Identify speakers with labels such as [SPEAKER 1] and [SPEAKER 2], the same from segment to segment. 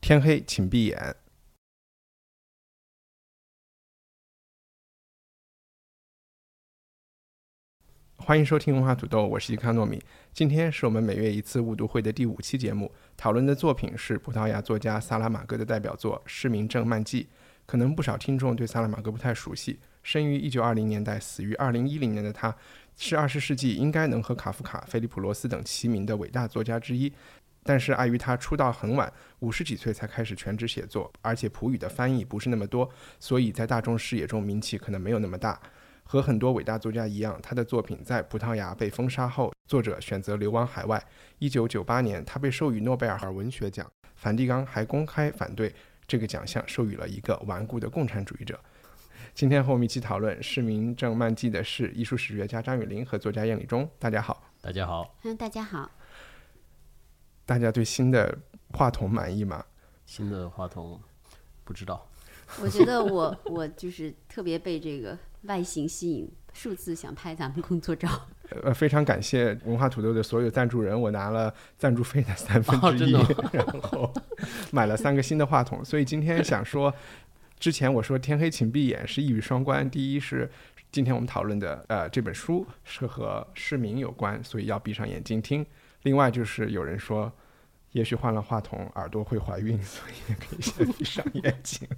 [SPEAKER 1] 天黑请闭眼。欢迎收听文化土豆，我是伊康糯米。今天是我们每月一次误读会的第五期节目，讨论的作品是葡萄牙作家萨拉玛戈的代表作《失明症漫记》。可能不少听众对萨拉玛戈不太熟悉，生于1920年代，死于2010年的他，是20世纪应该能和卡夫卡、菲利普·罗斯等齐名的伟大作家之一。但是碍于他出道很晚，五十几岁才开始全职写作，而且普语的翻译不是那么多，所以在大众视野中名气可能没有那么大。和很多伟大作家一样，他的作品在葡萄牙被封杀后，作者选择流亡海外。一九九八年，他被授予诺贝尔文学奖，梵蒂冈还公开反对这个奖项授予了一个顽固的共产主义者。今天和我们一起讨论《市民正漫记》的是艺术史学家张雨林和作家燕礼忠。大家好，
[SPEAKER 2] 大家好，
[SPEAKER 3] 嗯，大家好。
[SPEAKER 1] 大家对新的话筒满意吗？
[SPEAKER 2] 新的话筒不知道。
[SPEAKER 3] 我觉得我我就是特别被这个外形吸引，数次想拍咱们工作照。
[SPEAKER 1] 呃，非常感谢文化土豆的所有赞助人，我拿了赞助费的三分之一，然后 买了三个新的话筒。所以今天想说，之前我说天黑请闭眼是一语双关。第一是今天我们讨论的呃这本书是和市民有关，所以要闭上眼睛听。另外就是有人说，也许换了话筒耳朵会怀孕，所以也可以先闭上眼睛。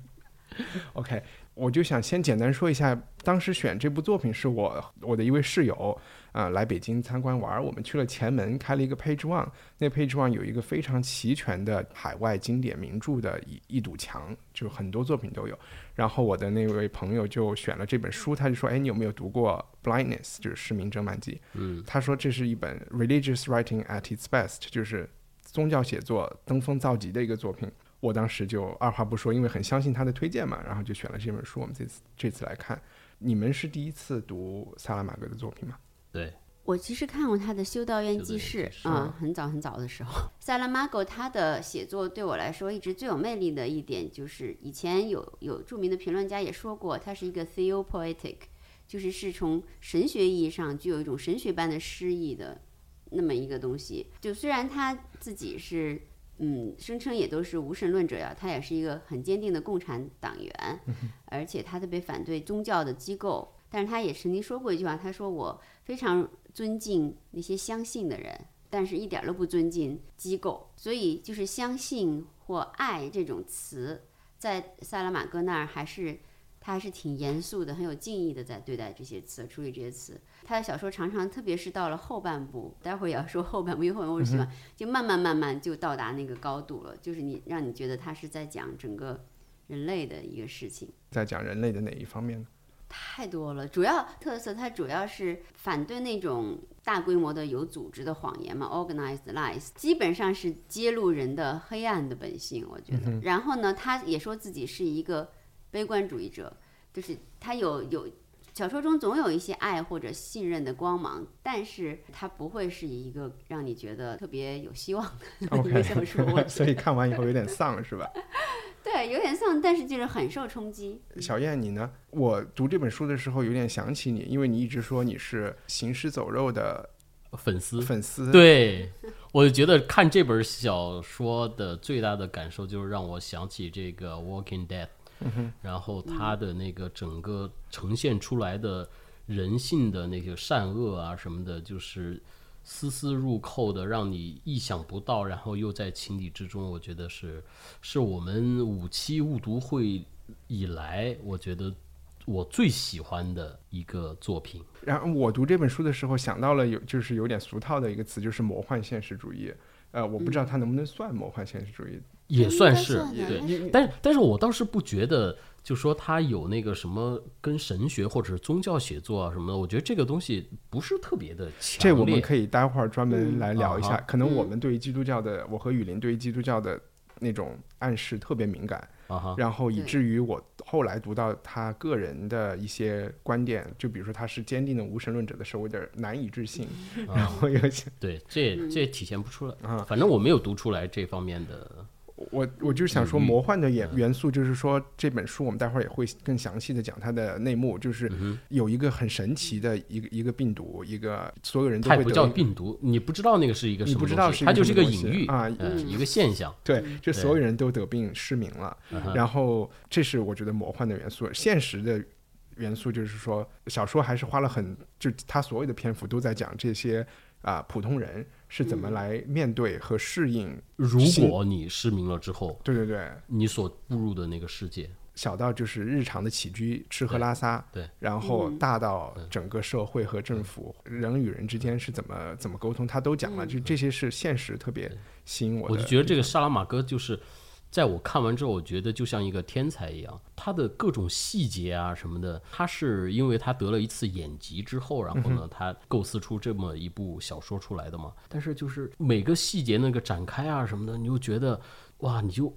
[SPEAKER 1] OK，我就想先简单说一下，当时选这部作品是我我的一位室友啊、来北京参观玩儿，我们去了前门开了一个 Page One，那 Page One 有一个非常齐全的海外经典名著的一一堵墙，就很多作品都有。然后我的那位朋友就选了这本书，他就说：“哎，你有没有读过《Blindness》，就是《失明症漫记》？”
[SPEAKER 2] 嗯，
[SPEAKER 1] 他说这是一本 religious writing at its best，就是宗教写作登峰造极的一个作品。我当时就二话不说，因为很相信他的推荐嘛，然后就选了这本书。我们这次这次来看，你们是第一次读萨拉玛格的作品吗？
[SPEAKER 2] 对，
[SPEAKER 3] 我其实看过他的《修道院记事啊、很早很早的时候。萨拉马戈他的写作对我来说一直最有魅力的一点，就是以前有有著名的评论家也说过，他是一个 theopoetic，就是是从神学意义上具有一种神学般的诗意的那么一个东西。就虽然他自己是嗯声称也都是无神论者呀，他也是一个很坚定的共产党员，而且他特别反对宗教的机构。但是他也曾经说过一句话，他说我非常尊敬那些相信的人，但是一点儿都不尊敬机构。所以就是相信或爱这种词，在萨拉玛戈那儿还是他还是挺严肃的，很有敬意的在对待这些词，处理这些词。他的小说常常，特别是到了后半部，待会儿也要说后半部，因为后半部我喜欢，就慢慢慢慢就到达那个高度了，就是你让你觉得他是在讲整个人类的一个事情。
[SPEAKER 1] 在讲人类的哪一方面呢？
[SPEAKER 3] 太多了，主要特色它主要是反对那种大规模的有组织的谎言嘛，organized lies，基本上是揭露人的黑暗的本性，我觉得。然后呢，他也说自己是一个悲观主义者，就是他有有小说中总有一些爱或者信任的光芒，但是他不会是一个让你觉得特别有希望的 一个小说。
[SPEAKER 1] 所以看完以后有点丧，是吧？
[SPEAKER 3] 对，有点像，但是就是很受冲击。
[SPEAKER 1] 小燕，你呢？我读这本书的时候有点想起你，因为你一直说你是行尸走肉的
[SPEAKER 2] 粉丝。
[SPEAKER 1] 粉丝。，
[SPEAKER 2] 对，我就觉得看这本小说的最大的感受就是让我想起这个《Walking Dead》，然后它的那个整个呈现出来的人性的那个善恶啊什么的，就是丝丝入扣的，让你意想不到，然后又在情理之中。我觉得是是我们五期误读会以来，我觉得我最喜欢的一个作品。
[SPEAKER 1] 然后我读这本书的时候想到了有就是有点俗套的一个词，就是魔幻现实主义。呃，我不知道它能不能算魔幻现实主义。
[SPEAKER 2] 也算是对，但但是我倒是不觉得，就说他有那个什么跟神学或者是宗教写作啊什么的，我觉得这个东西不是特别的强烈。
[SPEAKER 1] 这我们可以待会儿专门来聊一下。
[SPEAKER 2] 啊
[SPEAKER 1] 可能我们对于基督教的，我和雨林对于基督教的那种暗示特别敏感，
[SPEAKER 2] 啊，
[SPEAKER 1] 然后以至于我后来读到他个人的一些观点，就比如说他是坚定的无神论者的时候，我有点难以置信，然后有些
[SPEAKER 2] 对，这这体现不出来
[SPEAKER 1] 啊
[SPEAKER 2] 反正我没有读出来这方面的。
[SPEAKER 1] 我我就是想说，魔幻的元元素，就是说这本书我们待会儿也会更详细的讲它的内幕，
[SPEAKER 2] 嗯
[SPEAKER 1] 就是有一个很神奇的一个一个病毒，一个所有人都会
[SPEAKER 2] 不叫病毒，你不知道那个是一个
[SPEAKER 1] 你
[SPEAKER 2] 什么东西，
[SPEAKER 1] 不知道是一个
[SPEAKER 2] 它就是个
[SPEAKER 1] 什么东西
[SPEAKER 2] 隐喻
[SPEAKER 1] 啊
[SPEAKER 2] 呃一个现象。
[SPEAKER 1] 对，就所有人都得病失明了，然后这是我觉得魔幻的元素，现实的元素就是说，小说还是花了很，就他所有的篇幅都在讲这些啊、普通人是怎么来面对和适应。
[SPEAKER 2] 如果你失明了之后，
[SPEAKER 1] 对对对，
[SPEAKER 2] 你所步入的那个世界，
[SPEAKER 1] 小到就是日常的起居、吃喝拉撒，
[SPEAKER 2] 对，
[SPEAKER 1] 然后大到整个社会和政府、人与人之间是怎么怎么沟通，他都讲了，就这些是现实特别吸引我的。
[SPEAKER 2] 我就觉得这个沙拉马戈就是，在我看完之后，我觉得就像一个天才一样，他的各种细节啊什么的，他是因为他得了一次眼疾之后，然后呢，他构思出这么一部小说出来的嘛。但是就是每个细节那个展开啊什么的，你就觉得哇，你就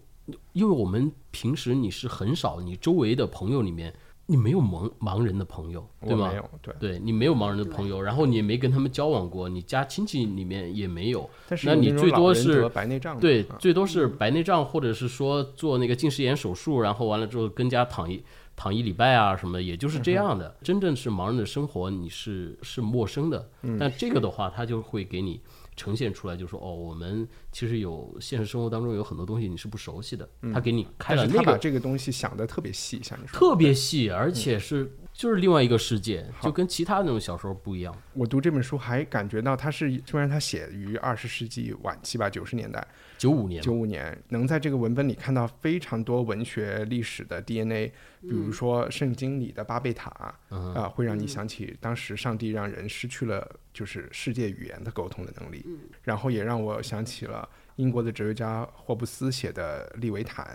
[SPEAKER 2] 因为我们平时你是很少，你周围的朋友里面。你没有盲盲人的朋友，对吗？
[SPEAKER 1] 我没有，对。
[SPEAKER 2] 对你没有盲人的朋友，然后你也没跟他们交往过，你家亲戚里面也没有，那你最多是
[SPEAKER 1] 白内障，
[SPEAKER 2] 对
[SPEAKER 1] 啊，
[SPEAKER 2] 最多是白内障，或者是说做那个近视眼手术，然后完了之后跟家躺一躺一礼拜啊什么的，也就是这样的。真正是盲人的生活，你是是陌生的。但这个的话，他就会给你呈现出来，就说哦，我们其实有现实生活当中有很多东西你是不熟悉的，他给你开了那个他把
[SPEAKER 1] 这个东西想的特别细，像你说，
[SPEAKER 2] 特别细，而且是就是另外一个世界，就跟其他那种小说不一样。
[SPEAKER 1] 我读这本书还感觉到，它是虽然它写于二十世纪晚期吧，九十年代，
[SPEAKER 2] 九五年，
[SPEAKER 1] 九五年，能在这个文本里看到非常多文学历史的 DNA，比如说圣经里的巴贝塔，啊、
[SPEAKER 2] 嗯
[SPEAKER 1] 会让你想起当时上帝让人失去了就是世界语言的沟通的能力，然后也让我想起了英国的哲学家霍布斯写的《利维坦》。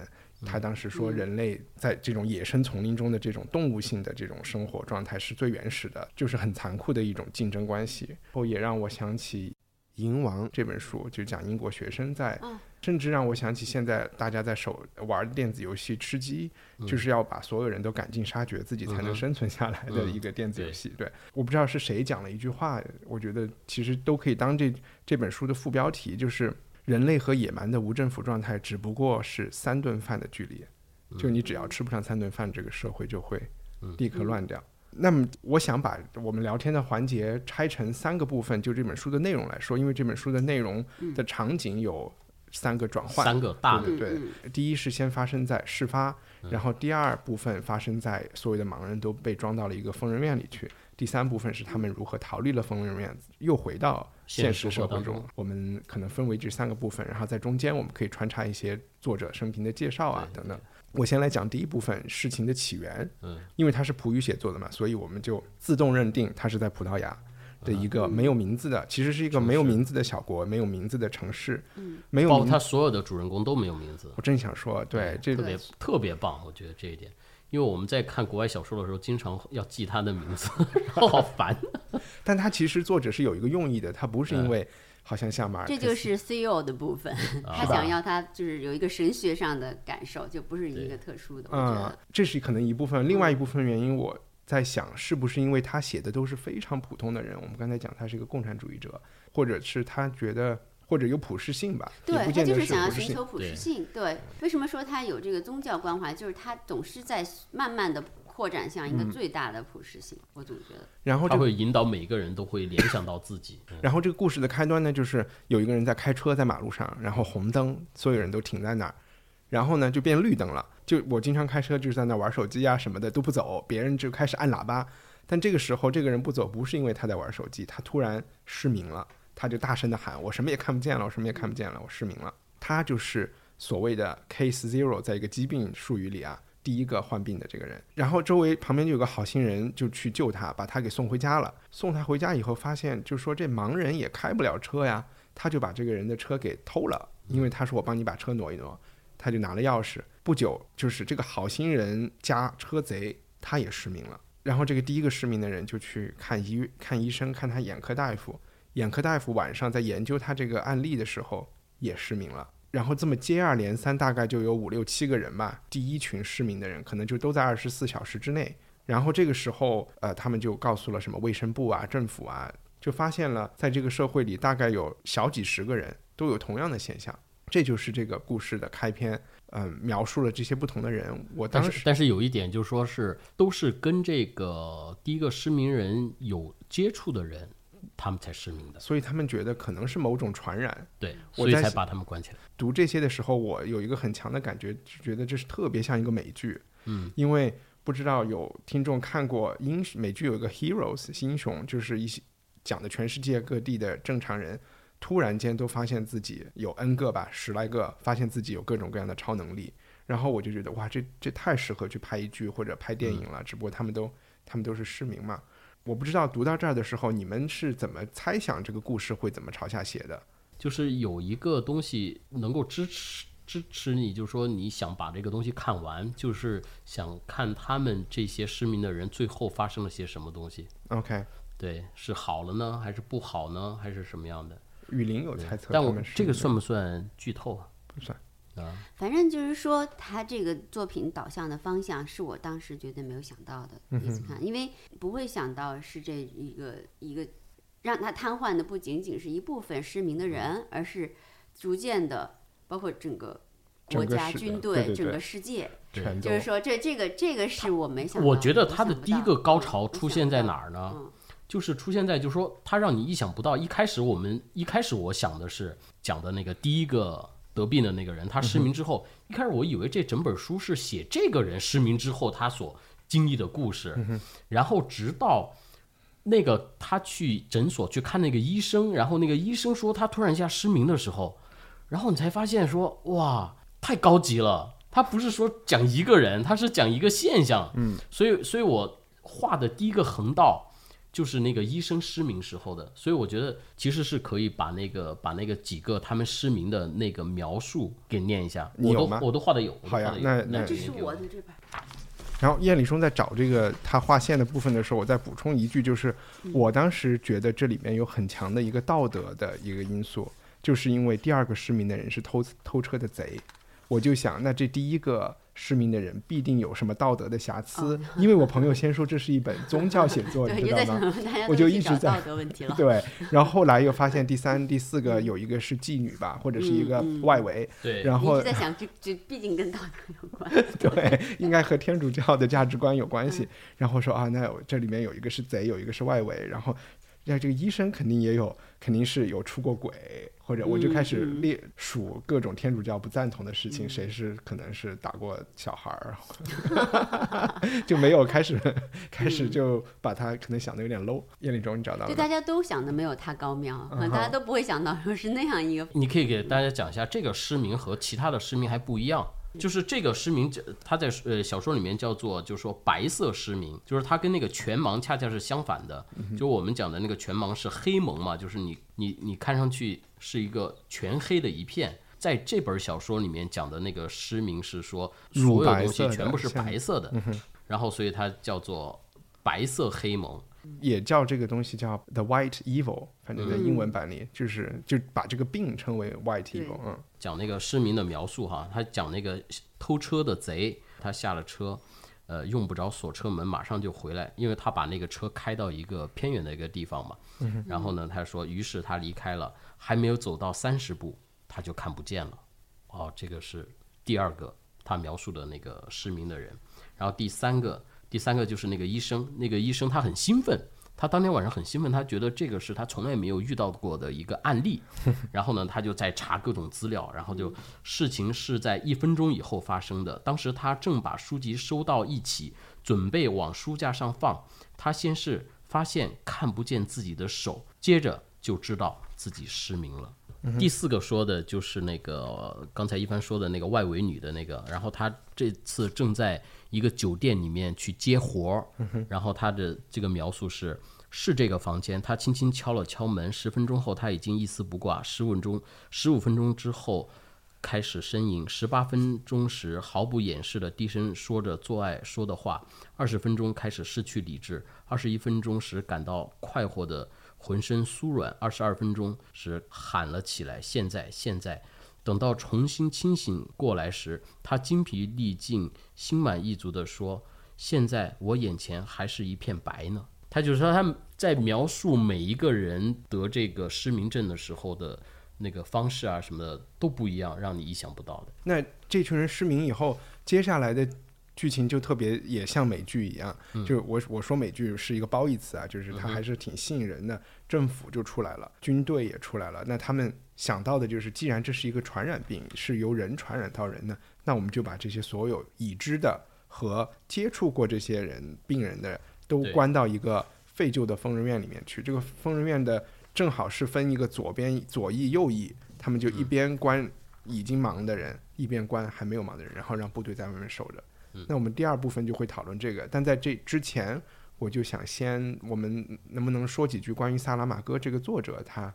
[SPEAKER 1] 他当时说，人类在这种野生丛林中的这种动物性的这种生活状态是最原始的，就是很残酷的一种竞争关系。后也让我想起《蝇王》这本书，就讲英国学生在
[SPEAKER 3] 嗯
[SPEAKER 1] 甚至让我想起现在大家在手玩电子游戏吃鸡，就是要把所有人都赶尽杀绝，自己才能生存下来的一个电子游戏。对，我不知道是谁讲了一句话，我觉得其实都可以当这这本书的副标题，就是人类和野蛮的无政府状态只不过是三顿饭的距离，就你只要吃不上三顿饭，这个社会就会立刻乱掉。那么，我想把我们聊天的环节拆成三个部分，就这本书的内容来说，因为这本书的内容的场景有三个转换，
[SPEAKER 2] 三个大的。
[SPEAKER 1] 对对对，第一是先发生在事发，然后第二部分发生在所有的盲人都被装到了一个疯人院里去，第三部分是他们如何逃离了疯人院，又回到现实社会中
[SPEAKER 2] 现实生活中。
[SPEAKER 1] 我们可能分为这三个部分，然后在中间我们可以穿插一些作者生平的介绍啊等等。我先来讲第一部分事情的起源，
[SPEAKER 2] 嗯，
[SPEAKER 1] 因为它是葡语写作的嘛，所以我们就自动认定它是在葡萄牙的一个没有名字的，其实是一个没有名字的小国，没有名字的城市，嗯没有名
[SPEAKER 2] 包括他所有的主人公都没有名字。
[SPEAKER 1] 我真想说，对这
[SPEAKER 2] 特别特别棒，我觉得这一点，因为我们在看国外小说的时候，经常要记他的名字，然后好烦。
[SPEAKER 1] 但他其实作者是有一个用意的，他不是因为好像像马尔克斯，
[SPEAKER 3] 这就是 CEO 的部分，他想要他就是有一个神学上的感受，就不是一个特殊的。
[SPEAKER 1] 嗯，这是可能一部分，另外一部分原因我在想，是不是因为他写的都是非常普通的人？我们刚才讲他是一个共产主义者，或者是他觉得或者有普适性吧，
[SPEAKER 3] 对他就是想要。寻求普适性。对，为什么说他有这个宗教关怀？就是他总是在慢慢的扩展向一
[SPEAKER 1] 嗯
[SPEAKER 3] 个最大的普适性。我总觉得，
[SPEAKER 1] 然后他
[SPEAKER 2] 会引导每个人都会联想到自己。嗯
[SPEAKER 1] 然后这个故事的开端呢，就是有一个人在开车在马路上，然后红灯，所有人都停在那儿，然后呢就变绿灯了。就我经常开车就是在那玩手机啊什么的都不走，别人就开始按喇叭。但这个时候这个人不走，不是因为他在玩手机，他突然失明了，他就大声的喊：“我什么也看不见了，我什么也看不见了，我失明了。”他就是所谓的 case zero，在一个疾病术语里啊。第一个患病的这个人，然后周围旁边就有个好心人就去救他，把他给送回家了。送他回家以后，发现就说这盲人也开不了车呀，他就把这个人的车给偷了，因为他说我帮你把车挪一挪，他就拿了钥匙。不久，就是这个好心人加车贼，他也失明了。然后这个第一个失明的人就去看医看医生，看他眼科大夫。眼科大夫晚上在研究他这个案例的时候也失明了。然后这么接二连三，大概就有五六七个人吧。第一群失明的人可能就都在二十四小时之内。然后这个时候，呃，他们就告诉了什么卫生部啊、政府啊，就发现了在这个社会里大概有小几十个人都有同样的现象。这就是这个故事的开篇，嗯，描述了这些不同的人。我当时，
[SPEAKER 2] 但是有一点就是说是都是跟这个第一个失明人有接触的人。他们才失明的，
[SPEAKER 1] 所以他们觉得可能是某种传染，
[SPEAKER 2] 对，所以才把他们关起来。
[SPEAKER 1] 读这些的时候，我有一个很强的感觉，就觉得这是特别像一个美剧，
[SPEAKER 2] 嗯，
[SPEAKER 1] 因为不知道有听众看过英美剧有一个 Heroes 英雄，就是一些讲的全世界各地的正常人，突然间都发现自己有 N 个吧，十来个，发现自己有各种各样的超能力，然后我就觉得哇，这这太适合去拍一剧或者拍电影了，只不过他们都他们都是失明嘛。我不知道读到这儿的时候，你们是怎么猜想这个故事会怎么朝下写的？
[SPEAKER 2] 就是有一个东西能够支持支持你，就是说你想把这个东西看完，就是想看他们这些失明的人最后发生了些什么东西。
[SPEAKER 1] OK，
[SPEAKER 2] 对，是好了呢，还是不好呢，还是什么样的？
[SPEAKER 1] 雨林有猜测，
[SPEAKER 2] 但我们这个算不算剧透啊？
[SPEAKER 1] 不算。
[SPEAKER 3] 反正就是说，他这个作品导向的方向是我当时绝对没有想到的。第一次看，因为不会想到是这一个一个让他瘫痪的不仅仅是一部分失明的人，而是逐渐的包括整个国家、军队、整个世界。就是说，这这个这个是我没想。
[SPEAKER 2] 我觉得他的第一个高潮出现在哪儿呢？就是出现在，就是说，他让你意想不到。一开始我们一开始我想的是讲的那个第一个。得病的那个人，他失明之后，一开始我以为这整本书是写这个人失明之后他所经历的故事，然后直到那个他去诊所去看那个医生，然后那个医生说他突然一下失明的时候，然后你才发现说哇，太高级了，他不是说讲一个人，他是讲一个现象，
[SPEAKER 1] 嗯，
[SPEAKER 2] 所以所以我画的第一个横道。就是那个医生失明时候的，所以我觉得其实是可以把那个把那个几个他们失明的那个描述给念一下。我都我都画的有。
[SPEAKER 1] 好呀，那那
[SPEAKER 3] 这是我的这版。
[SPEAKER 1] 然后燕礼松在找这个他画线的部分的时候，我再补充一句，就是我当时觉得这里面有很强的一个道德的一个因素，就是因为第二个失明的人是偷偷车的贼，我就想，那这第一个。失明的人必定有什么道德的瑕疵，因为我朋友先说这是一本宗教写作，你知道吗？我就一直在
[SPEAKER 3] 道德问题了。
[SPEAKER 1] 对，然后后来又发现第三、第四个有一个是妓女吧，或者是一个外围。
[SPEAKER 2] 对，
[SPEAKER 1] 然后
[SPEAKER 3] 在想，这这毕竟跟道德有关。
[SPEAKER 1] 对，应该和天主教的价值观有关系。然后说啊，那这里面有一个是贼，有一个是外围，然后那这个医生肯定也有，肯定是有出过轨。或者我就开始列数各种天主教不赞同的事情，谁是可能是打过小孩儿，就没有开始开始就把他可能想的有点 low。叶立忠，你找到了？
[SPEAKER 3] 对，大家都想的没有他高妙，大家都不会想到说是那样一个。
[SPEAKER 2] 你可以给大家讲一下，这个失明和其他的失明还不一样。就是这个失明，他在呃小说里面叫做，就是说白色失明，就是他跟那个全盲恰恰是相反的。就我们讲的那个全盲是黑蒙嘛，就是你你你看上去是一个全黑的一片。在这本小说里面讲的那个失明是说所有东西全部是白色的，然后所以它叫做白色黑蒙。
[SPEAKER 1] 也叫这个东西叫 the white evil，反正在英文版里就是就把这个病称为 white evil。嗯，
[SPEAKER 2] 讲那个失明的描述哈，他讲那个偷车的贼，他下了车，呃，用不着锁车门，马上就回来，因为他把那个车开到一个偏远的一个地方嘛。然后呢，他说，于是他离开了，还没有走到三十步，他就看不见了。哦，这个是第二个他描述的那个失明的人。然后第三个。第三个就是那个医生，那个医生他很兴奋，他当天晚上很兴奋，他觉得这个是他从来没有遇到过的一个案例。然后呢，他就在查各种资料，然后就事情是在一分钟以后发生的。当时他正把书籍收到一起，准备往书架上放，他先是发现看不见自己的手，接着就知道自己失明了。第四个说的就是那个刚才一帆说的那个外围女的那个，然后他这次正在。一个酒店里面去接活儿，然后他的这个描述是是这个房间。他轻轻敲了敲门，十分钟后他已经一丝不挂。十五分钟，十五分钟之后开始呻吟。十八分钟时毫不掩饰的低声说着做爱说的话。二十分钟开始失去理智。二十一分钟时感到快活的浑身酥软。二十二分钟时喊了起来：“现在，现在！”等到重新清醒过来时，他精疲力尽、心满意足地说：“现在我眼前还是一片白呢。”他就是说他在描述每一个人得这个失明症的时候的那个方式啊什么的都不一样，让你意想不到的。
[SPEAKER 1] 那这群人失明以后，接下来的剧情就特别也像美剧一样，就我我说美剧是一个褒义词啊，就是它还是挺吸引人的。政府就出来了，军队也出来了，那他们想到的就是，既然这是一个传染病，是由人传染到人的，那我们就把这些所有已知的和接触过这些人病人的都关到一个废旧的疯人院里面去。这个疯人院的正好是分一个左边左翼右翼，他们就一边关已经忙的人，一边关还没有忙的人，然后让部队在外面守着。那我们第二部分就会讨论这个，但在这之前。我就想先，我们能不能说几句关于萨拉马戈这个作者？他，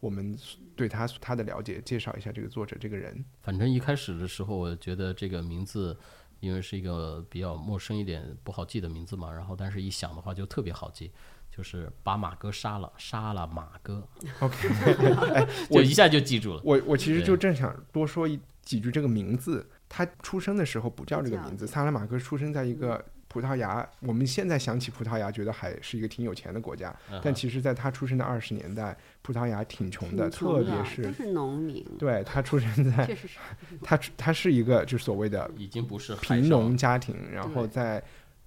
[SPEAKER 1] 我们对他他的了解，介绍一下这个作者这个人。
[SPEAKER 2] 反正一开始的时候，我觉得这个名字，因为是一个比较陌生一点、不好记的名字嘛。然后，但是一想的话，就特别好记，就是把马哥杀了，杀了马哥。
[SPEAKER 1] OK，
[SPEAKER 2] 我一下就记住了。
[SPEAKER 1] 我我其实就正想多说一几句这个名字。他出生的时候不叫这个名字，萨拉马戈出生在一个。葡萄牙，我们现在想起葡萄牙，觉得还是一个挺有钱的国家。但其实，在他出生的二十年代，葡萄牙挺穷的，特别是
[SPEAKER 3] 都是农民。
[SPEAKER 1] 对他出生在，他他是一个就所谓的
[SPEAKER 2] 已经不是
[SPEAKER 1] 贫农家庭，然后在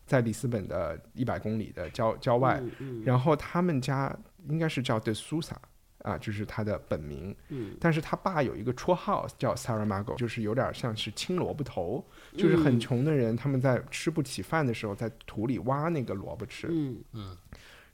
[SPEAKER 1] 在里斯本的一百公里的郊郊外，然后他们家应该是叫德苏萨。啊，就是他的本名，
[SPEAKER 3] 嗯，
[SPEAKER 1] 但是他爸有一个绰号叫 Saramago，就是有点像是青萝卜头，就是很穷的人，他们在吃不起饭的时候，在土里挖那个萝卜吃，
[SPEAKER 3] 嗯。
[SPEAKER 2] 嗯，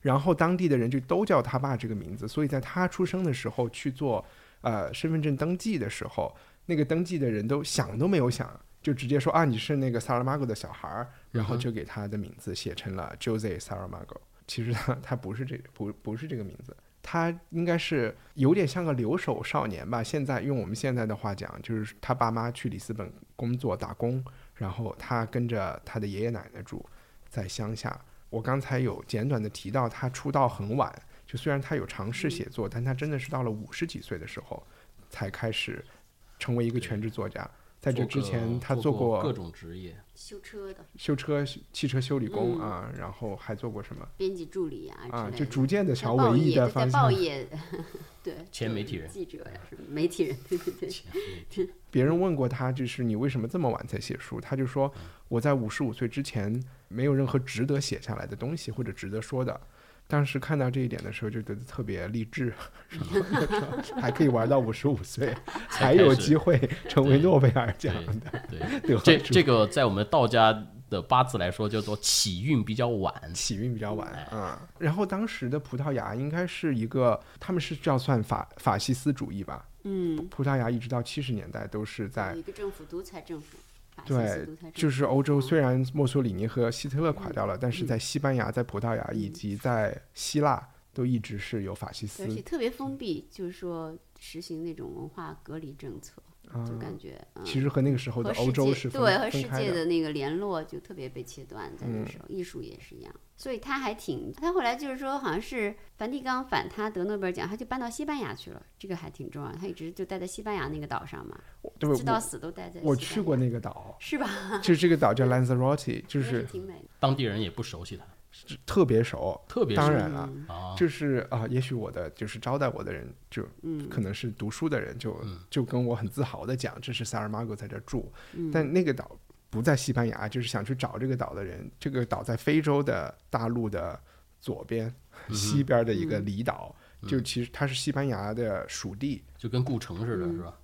[SPEAKER 1] 然后当地的人就都叫他爸这个名字，所以在他出生的时候去做呃身份证登记的时候，那个登记的人都想都没有想，就直接说啊你是那个 Saramago 的小孩儿，然后就给他的名字写成了 Jose Saramago，其实他他不是这不不是这个名字。他应该是有点像个留守少年吧。现在用我们现在的话讲，就是他爸妈去里斯本工作打工，然后他跟着他的爷爷奶奶住在乡下。我刚才有简短的提到，他出道很晚，就虽然他有尝试写作，但他真的是到了五十几岁的时候才开始成为一个全职作家。在这之前，他
[SPEAKER 2] 做
[SPEAKER 1] 过
[SPEAKER 2] 各种职业，
[SPEAKER 3] 修车的，
[SPEAKER 1] 修车、汽车修理工啊，然后还做过什么？
[SPEAKER 3] 编辑助理
[SPEAKER 1] 啊，
[SPEAKER 3] 啊，
[SPEAKER 1] 就逐渐的朝文艺的方向。
[SPEAKER 3] 报业，对，
[SPEAKER 2] 前媒体人，
[SPEAKER 3] 记者呀，什么媒体人，对对对。
[SPEAKER 1] 别人问过他，就是你为什么这么晚才写书？他就说，我在五十五岁之前没有任何值得写下来的东西或者值得说的。当时看到这一点的时候，就觉得特别励志，还可以玩到五十五岁，才有机会成为诺贝尔奖的。
[SPEAKER 2] 对，这这个在我们道家的八字来说叫做起运比较晚，
[SPEAKER 1] 起运比较晚啊。然后当时的葡萄牙应该是一个，他们是叫算法法西斯主义吧？
[SPEAKER 3] 嗯，
[SPEAKER 1] 葡萄牙一直到七十年代都是在
[SPEAKER 3] 一个政府独裁政府。
[SPEAKER 1] 对，就是欧洲。虽然墨索里尼和希特勒垮掉了，但是在西班牙、在葡萄牙以及在希腊都一直是有法西斯，
[SPEAKER 3] 而且特别封闭，就是说实行那种文化隔离政策。就感觉，
[SPEAKER 1] 其实和那个时候的欧洲是
[SPEAKER 3] 对和世界
[SPEAKER 1] 的
[SPEAKER 3] 那个联络就特别被切断，在那时候，艺术也是一样。所以他还挺，他后来就是说，好像是梵蒂冈反他得诺贝尔奖，他就搬到西班牙去了，这个还挺重要。他一直就待在西班牙那个岛上嘛，直到死都待在。
[SPEAKER 1] 我去过那个岛，
[SPEAKER 3] 是吧？
[SPEAKER 1] 就是这个岛叫 Lanzarote，就是
[SPEAKER 3] 挺美的。
[SPEAKER 2] 当地人也不熟悉它。
[SPEAKER 1] 特别熟，
[SPEAKER 2] 特别
[SPEAKER 1] 当然了，就是啊，也许我的就是招待我的人，就可能是读书的人，就就跟我很自豪的讲，这是萨尔马戈在这住，但那个岛不在西班牙，就是想去找这个岛的人，这个岛在非洲的大陆的左边西边的一个离岛，就其实它是西班牙的属地，
[SPEAKER 2] 就跟故城似的，是吧？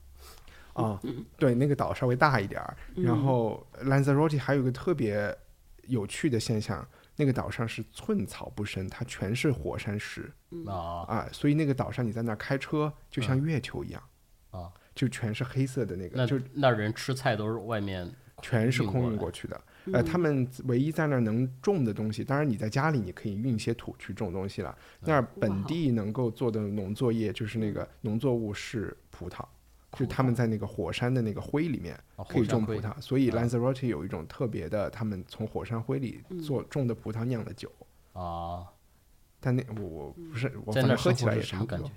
[SPEAKER 1] 啊，对，那个岛稍微大一点儿，然后兰萨罗蒂还有个特别有趣的现象。那个岛上是寸草不生，它全是火山石
[SPEAKER 2] 啊
[SPEAKER 1] 啊！所以那个岛上你在那儿开车就像月球一样
[SPEAKER 2] 啊，
[SPEAKER 1] 就全是黑色的那个。就
[SPEAKER 2] 那人吃菜都是外面
[SPEAKER 1] 全是空
[SPEAKER 2] 运过来
[SPEAKER 1] 运过去的。呃，他们唯一在那儿能种的东西，当然你在家里你可以运一些土去种东西了。那儿本地能够做的农作业就是那个农作物是葡萄，就他们在那个火山的那个灰里面
[SPEAKER 2] 哦
[SPEAKER 1] 可以种葡萄，所以 Lanzarote 有一种特别的，他们从火山灰里做种的葡萄酿的酒。
[SPEAKER 2] 啊，
[SPEAKER 1] 但那我我不是我
[SPEAKER 2] 在那儿
[SPEAKER 1] 反正喝起来也差不多
[SPEAKER 2] 是什么感觉。？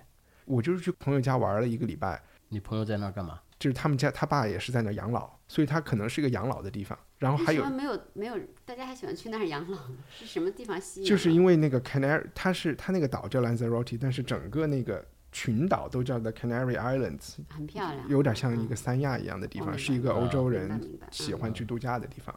[SPEAKER 1] 我就是去朋友家玩了一个礼拜，
[SPEAKER 2] 你朋友在那儿干嘛？
[SPEAKER 1] 就是他们家他爸也是在那儿养老，所以他可能是一个养老的地方。然后还有
[SPEAKER 3] 没有没有大家还喜欢去那儿养老？是什么地方吸引？
[SPEAKER 1] 就是因为那个 Canary，它是它那个岛叫 Lanzarote，但是整个那个群岛都叫 The Canary Islands，
[SPEAKER 3] 很漂亮，
[SPEAKER 1] 有点像一个三亚一样的地方，是一个欧洲人喜欢去度假的地方。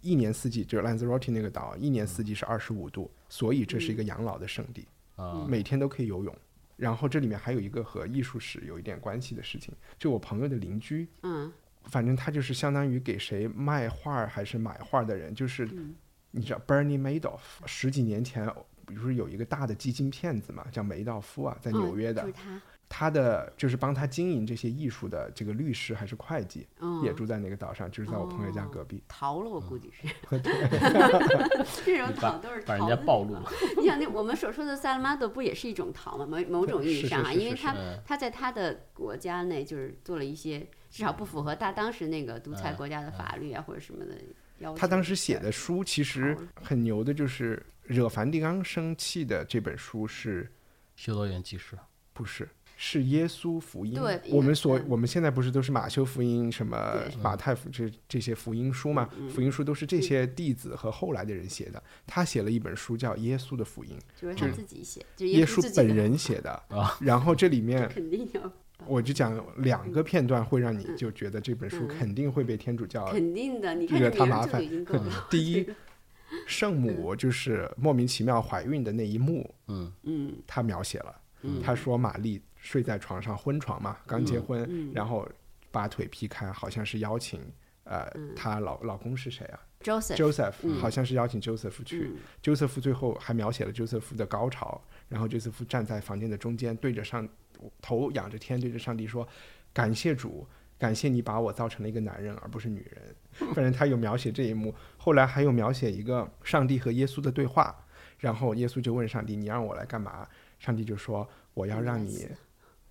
[SPEAKER 1] 一年四季，就是 Lanzarote 那个岛，一年四季是二十五度，所以这是一个养老的圣地，
[SPEAKER 2] 啊，
[SPEAKER 1] 每天都可以游泳。然后这里面还有一个和艺术史有一点关系的事情，就我朋友的邻居，
[SPEAKER 3] 嗯。
[SPEAKER 1] 反正他就是相当于给谁卖画还是买画的人，就是
[SPEAKER 3] 嗯。
[SPEAKER 1] 你知道 Bernie Madoff 十几年前，比如说有一个大的基金骗子嘛，叫梅道夫啊，在纽约的，
[SPEAKER 3] 哦他，
[SPEAKER 1] 他的就是帮他经营这些艺术的这个律师还是会计，
[SPEAKER 3] 嗯，
[SPEAKER 1] 也住在那个岛上，就是在我朋友家隔壁。
[SPEAKER 3] 逃了，我估计是
[SPEAKER 1] 嗯
[SPEAKER 3] 这种逃都是
[SPEAKER 2] 把人家暴露了。
[SPEAKER 3] 你想，那我们所说的萨拉马多不也是一种逃吗？某某种意义上啊，
[SPEAKER 1] 是是是
[SPEAKER 3] 因为他他在他的国家内就是做了一些至少不符合他当时那个独裁国家的法律啊或者什么的。
[SPEAKER 1] 他当时写的书其实很牛的，就是惹梵蒂冈生气的这本书是
[SPEAKER 2] 修道院记事，
[SPEAKER 1] 不是？是耶稣福音。
[SPEAKER 3] 对
[SPEAKER 1] 我们所
[SPEAKER 3] 嗯
[SPEAKER 1] 我们现在不是都是马修福音、什么马太福这这些福音书嘛？
[SPEAKER 3] 嗯
[SPEAKER 1] 福音书都是这些弟子和后来的人写的。他写了一本书叫《耶稣的福音
[SPEAKER 3] 就是他自己写，就是》，
[SPEAKER 1] 耶
[SPEAKER 3] 稣
[SPEAKER 1] 本人写的。
[SPEAKER 2] 啊
[SPEAKER 1] 然后这里面
[SPEAKER 3] 肯定要，
[SPEAKER 1] 我就讲两个片段，会让你就觉得这本书
[SPEAKER 3] 嗯。
[SPEAKER 1] 肯定会被天主教
[SPEAKER 3] 肯定的。你看
[SPEAKER 1] 他麻烦。第一，圣母 就是莫名其妙怀孕的那一幕，
[SPEAKER 2] 嗯，
[SPEAKER 3] 嗯
[SPEAKER 1] 他描写了。
[SPEAKER 3] 嗯。
[SPEAKER 1] 他说玛丽睡在床上昏床嘛，刚结婚，
[SPEAKER 3] 嗯。
[SPEAKER 1] 然后把腿劈开，好像是邀请呃，
[SPEAKER 3] 嗯。
[SPEAKER 1] 她老老公是谁啊，Joseph，？Joseph，、
[SPEAKER 3] 嗯。
[SPEAKER 1] 好像是邀请 Joseph 去。
[SPEAKER 3] 嗯。
[SPEAKER 1] Joseph 最后还描写了 Joseph 的高潮，然后 Joseph 站在房间的中间，对着上头仰着天，对着上帝说：“感谢主，感谢你把我造成了一个男人，而不是女人。”反正他有描写这一幕，后来还有描写一个上帝和耶稣的对话，然后耶稣就问上帝：“你让我来干嘛？”上帝就说：“我要让你。”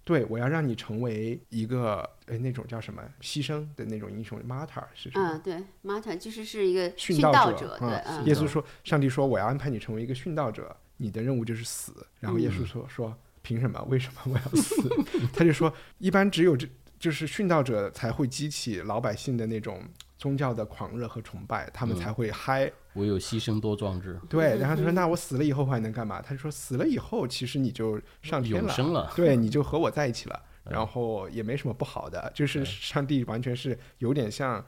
[SPEAKER 1] 对，我要让你成为一个呃那种叫什么牺牲的那种英雄，martyr 是什么？
[SPEAKER 3] 嗯，对，Marta 其实是一个
[SPEAKER 1] 殉
[SPEAKER 3] 殉道
[SPEAKER 1] 者，
[SPEAKER 3] 对，
[SPEAKER 1] 耶稣说，上帝说我要安排你成为一个殉道者，你的任务就是死。然后耶稣说说凭什么？为什么我要死？他就说，一般只有这就是殉道者才会激起老百姓的那种宗教的狂热和崇拜，他们才会嗨。
[SPEAKER 2] 唯有牺牲多壮志，
[SPEAKER 1] 对，然后他说，那我死了以后还能干嘛？他就说，死了以后其实你就上天了，
[SPEAKER 2] 永生了。
[SPEAKER 1] 对，你就和我在一起了。然后也没什么不好的，就是上帝完全是有点像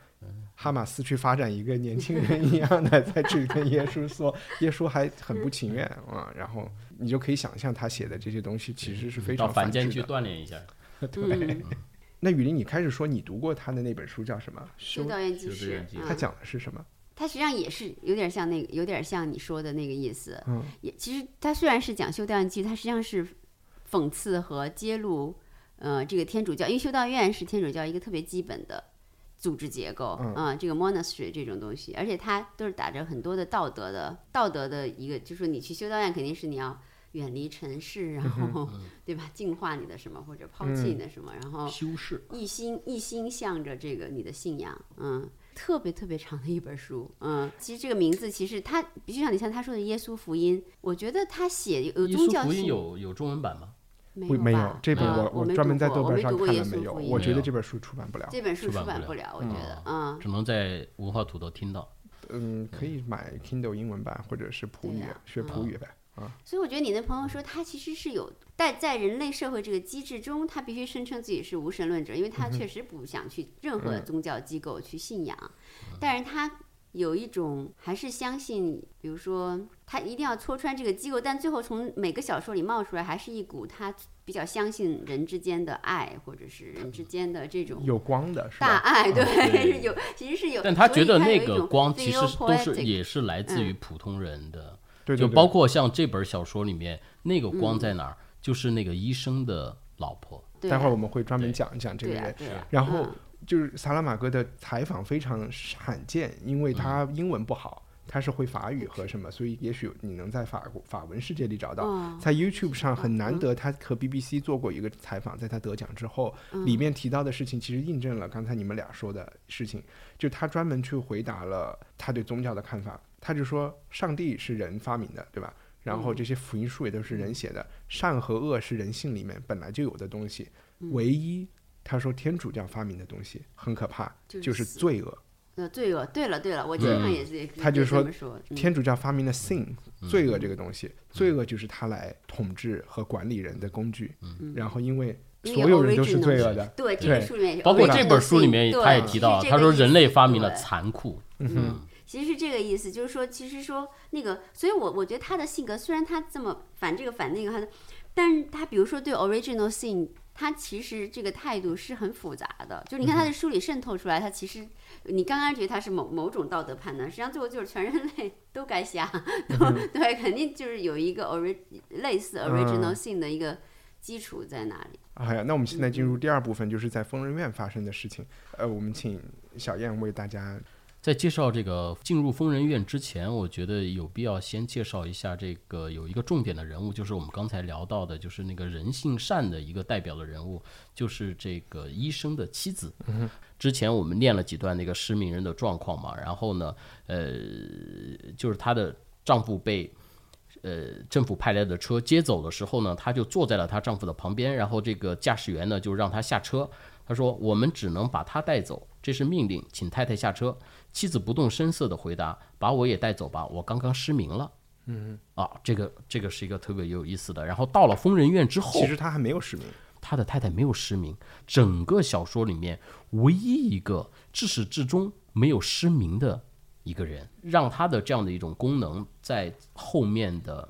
[SPEAKER 1] 哈马斯去发展一个年轻人一样的，在这里跟耶稣说，耶稣还很不情愿啊。然后你就可以想象他写的这些东西其实是非
[SPEAKER 2] 到
[SPEAKER 1] 常
[SPEAKER 2] 凡间去
[SPEAKER 1] 反智的。
[SPEAKER 2] 锻炼一下，
[SPEAKER 3] 对，
[SPEAKER 1] 那雨林，你开始说你读过他的那本书叫什么？
[SPEAKER 3] 修道院记事
[SPEAKER 2] 修道院记，
[SPEAKER 3] 嗯
[SPEAKER 1] 他讲的是什么？
[SPEAKER 3] 他实际上也是有点像那个，有点像你说的那个意思。
[SPEAKER 1] 嗯，
[SPEAKER 3] 也其实他虽然是讲修道院记，他实际上是讽刺和揭露，呃，这个天主教，因为修道院是天主教一个特别基本的组织结构，
[SPEAKER 1] 嗯。
[SPEAKER 3] 啊这个 monastery 这种东西，而且它都是打着很多的道德的道德的一个，就是说你去修道院肯定是你要远离尘世，然后、对吧，净化你的什么或者抛弃你的什么，然后
[SPEAKER 2] 修饰。
[SPEAKER 3] 一心一心向着这个你的信仰，嗯，特别特别长的一本书，嗯，其实这个名字其实它，就像你像他说的《耶稣福音》，我觉得他写有
[SPEAKER 2] 耶稣福音有有中文版吗？
[SPEAKER 3] 没
[SPEAKER 1] 不没有这本
[SPEAKER 3] 嗯
[SPEAKER 1] 我
[SPEAKER 3] 我没
[SPEAKER 1] 专门在
[SPEAKER 3] 读过我
[SPEAKER 1] 豆瓣上
[SPEAKER 3] 没读过耶
[SPEAKER 1] 看了没有，我觉得这本书出版不了。
[SPEAKER 3] 这本书出
[SPEAKER 2] 出版不了
[SPEAKER 3] 我觉得，嗯，
[SPEAKER 2] 只能在文化土豆听到。
[SPEAKER 1] 嗯，可以买 Kindle 英文版或者是普语学普语呗。
[SPEAKER 3] 啊所以我觉得你的朋友说他其实是有在在人类社会这个机制中，他必须声称自己是无神论者，因为他确实不想去任何宗教机构去信仰，但是他有一种还是相信，比如说他一定要戳穿这个机构，但最后从每个小说里冒出来，还是一股他比较相信人之间的爱，或者是人之间的这种
[SPEAKER 1] 有光的是吧？
[SPEAKER 3] 大爱，对，是有其实是有，
[SPEAKER 2] 但他觉得那个光其实都是也是来自于普通人的，就包括像这本小说里面那个
[SPEAKER 3] 嗯
[SPEAKER 2] 光在哪儿，就是那个医生的老婆。
[SPEAKER 1] 待会儿我们会专门讲一讲这个人。然后
[SPEAKER 3] 嗯
[SPEAKER 1] 就是萨拉玛戈的采访非常罕见，因为他英文不好，他是会法语和什么，所以也许你能在法国法文世界里找到，
[SPEAKER 3] 哦
[SPEAKER 1] 在 YouTube 上很难得。他和 BBC 做过一个采访，在他得奖之后，里面提到的事情其实印证了刚才你们俩说的事情，就他专门去回答了他对宗教的看法。他就说，上帝是人发明的，对吧？然后这些福音书也都是人写的，善和恶是人性里面本来就有的东西，唯一他说天主教发明的东西很可怕，就是罪恶。
[SPEAKER 3] 呃，罪恶。对了对了，我经常也是，
[SPEAKER 1] 他就说
[SPEAKER 3] 也这么说，嗯
[SPEAKER 1] 天主教发明了 sin 罪恶这个东西，罪恶就是他来统治和管理人的工具。然后因为所有人都是罪恶的，
[SPEAKER 3] 对，这
[SPEAKER 1] 对
[SPEAKER 3] 个书里面也
[SPEAKER 2] 包括这本书里面他也提到，他说人类发明了残酷，
[SPEAKER 3] 嗯，其实是这个意思，就是说，其实说那个，所以我我觉得他的性格虽然他这么反这个反那个，他的，但是他比如说对 original sin，他其实这个态度是很复杂的。就你看他的书里渗透出来，他其实你刚刚觉得他是某某种道德判断，实际上最后就是全人类 都该瞎，都对，肯定就是有一个 ori 类似 original sin 的一个基础在那里。
[SPEAKER 1] 哎呀，那我们现在进入第二部分，就是在疯人院发生的事情。呃，我们请小燕为大家
[SPEAKER 2] 在介绍这个进入疯人院之前，我觉得有必要先介绍一下这个有一个重点的人物，就是我们刚才聊到的，就是那个人性善的一个代表的人物，就是这个医生的妻子。之前我们念了几段那个失明人的状况嘛，然后呢，呃，就是她的丈夫被。呃，政府派来的车接走的时候呢，她就坐在了她丈夫的旁边，然后这个驾驶员呢就让她下车。她说：“我们只能把她带走，这是命令，请太太下车。”妻子不动声色的回答：“把我也带走吧，我刚刚失明了。”嗯啊，这个这个是一个特别有意思的。然后到了疯人院之后
[SPEAKER 1] 其，实他还没有失明，
[SPEAKER 2] 他的太太没有失明，整个小说里面唯一一个至始至终没有失明的一个人，让他的这样的一种功能在后面的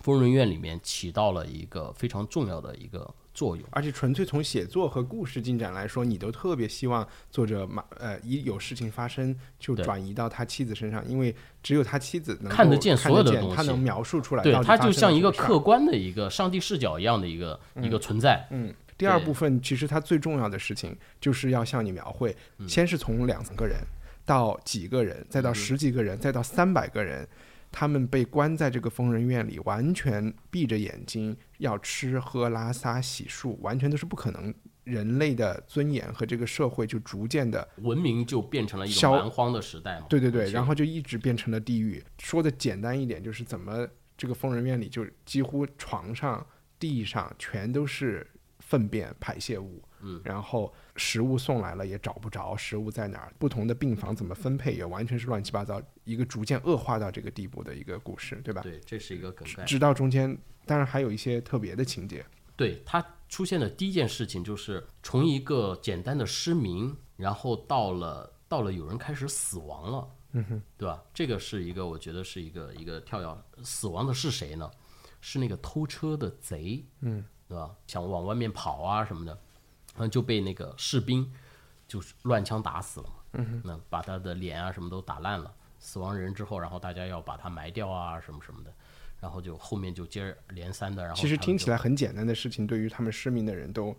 [SPEAKER 2] 疯人院里面起到了一个非常重要的一个作用。
[SPEAKER 1] 而且纯粹从写作和故事进展来说，你都特别希望作者马呃一有事情发生就转移到他妻子身上，因为只有他妻子能
[SPEAKER 2] 看得见
[SPEAKER 1] 看见
[SPEAKER 2] 所有的东西
[SPEAKER 1] 他能描述出来
[SPEAKER 2] 对他就像一个客观的一个上帝视角一样的一个、一个存在。
[SPEAKER 1] 嗯，第二部分其实它最重要的事情就是要向你描绘，
[SPEAKER 2] 嗯。
[SPEAKER 1] 先是从两个人到几个人，再
[SPEAKER 2] 嗯
[SPEAKER 1] 到十几个人，再到三百个人，他们被关在这个疯人院里，完全闭着眼睛要吃喝拉撒洗漱，完全都是不可能。人类的尊严和这个社会就逐渐的，
[SPEAKER 2] 文明就变成了一种
[SPEAKER 1] 消
[SPEAKER 2] 蛮荒的时代嘛。
[SPEAKER 1] 对对对，然后就一直变成了地狱。说的简单一点，就是怎么这个疯人院里就几乎床上、地上全都是粪便排泄物，
[SPEAKER 2] 嗯，
[SPEAKER 1] 然后食物送来了也找不着食物在哪儿，不同的病房怎么分配也完全是乱七八糟，一个逐渐恶化到这个地步的一个故事，对吧？
[SPEAKER 2] 对，这是一个梗概。
[SPEAKER 1] 直到中间，当然还有一些特别的情节，
[SPEAKER 2] 对它出现的第一件事情就是从一个简单的失明，然后到了到了有人开始死亡了，嗯哼，对吧？这个是一个我觉得是一个一个跳跃，死亡的是谁呢？是那个偷车的贼，嗯，对吧？想往外面跑啊什么的，然后就被那个士兵就是乱枪打死了嘛，嗯哼，那把他的脸啊什么都打烂了。死亡人之后，然后大家要把他埋掉啊什么什么的，然后就后面就接二连三的，然后
[SPEAKER 1] 其实听起来很简单的事情，对于他们失明的人都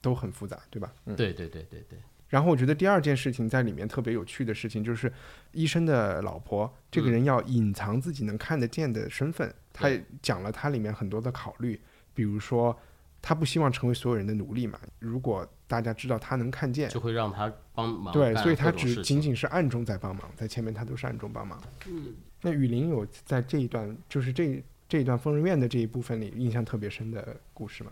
[SPEAKER 1] 都很复杂，对吧？嗯。
[SPEAKER 2] 对对对对对，
[SPEAKER 1] 然后我觉得第二件事情在里面特别有趣的事情，就是医生的老婆这个人要隐藏自己能看得见的身份，他讲了他里面很多的考虑，比如说他不希望成为所有人的奴隶嘛，如果大家知道他能看见，
[SPEAKER 2] 就会让他帮忙
[SPEAKER 1] 对，所以他只仅仅是暗中在帮忙，在前面他都是暗中帮忙。嗯，那雨林有在这一段，就是这这一段疯人院的这一部分里印象特别深的故事吗？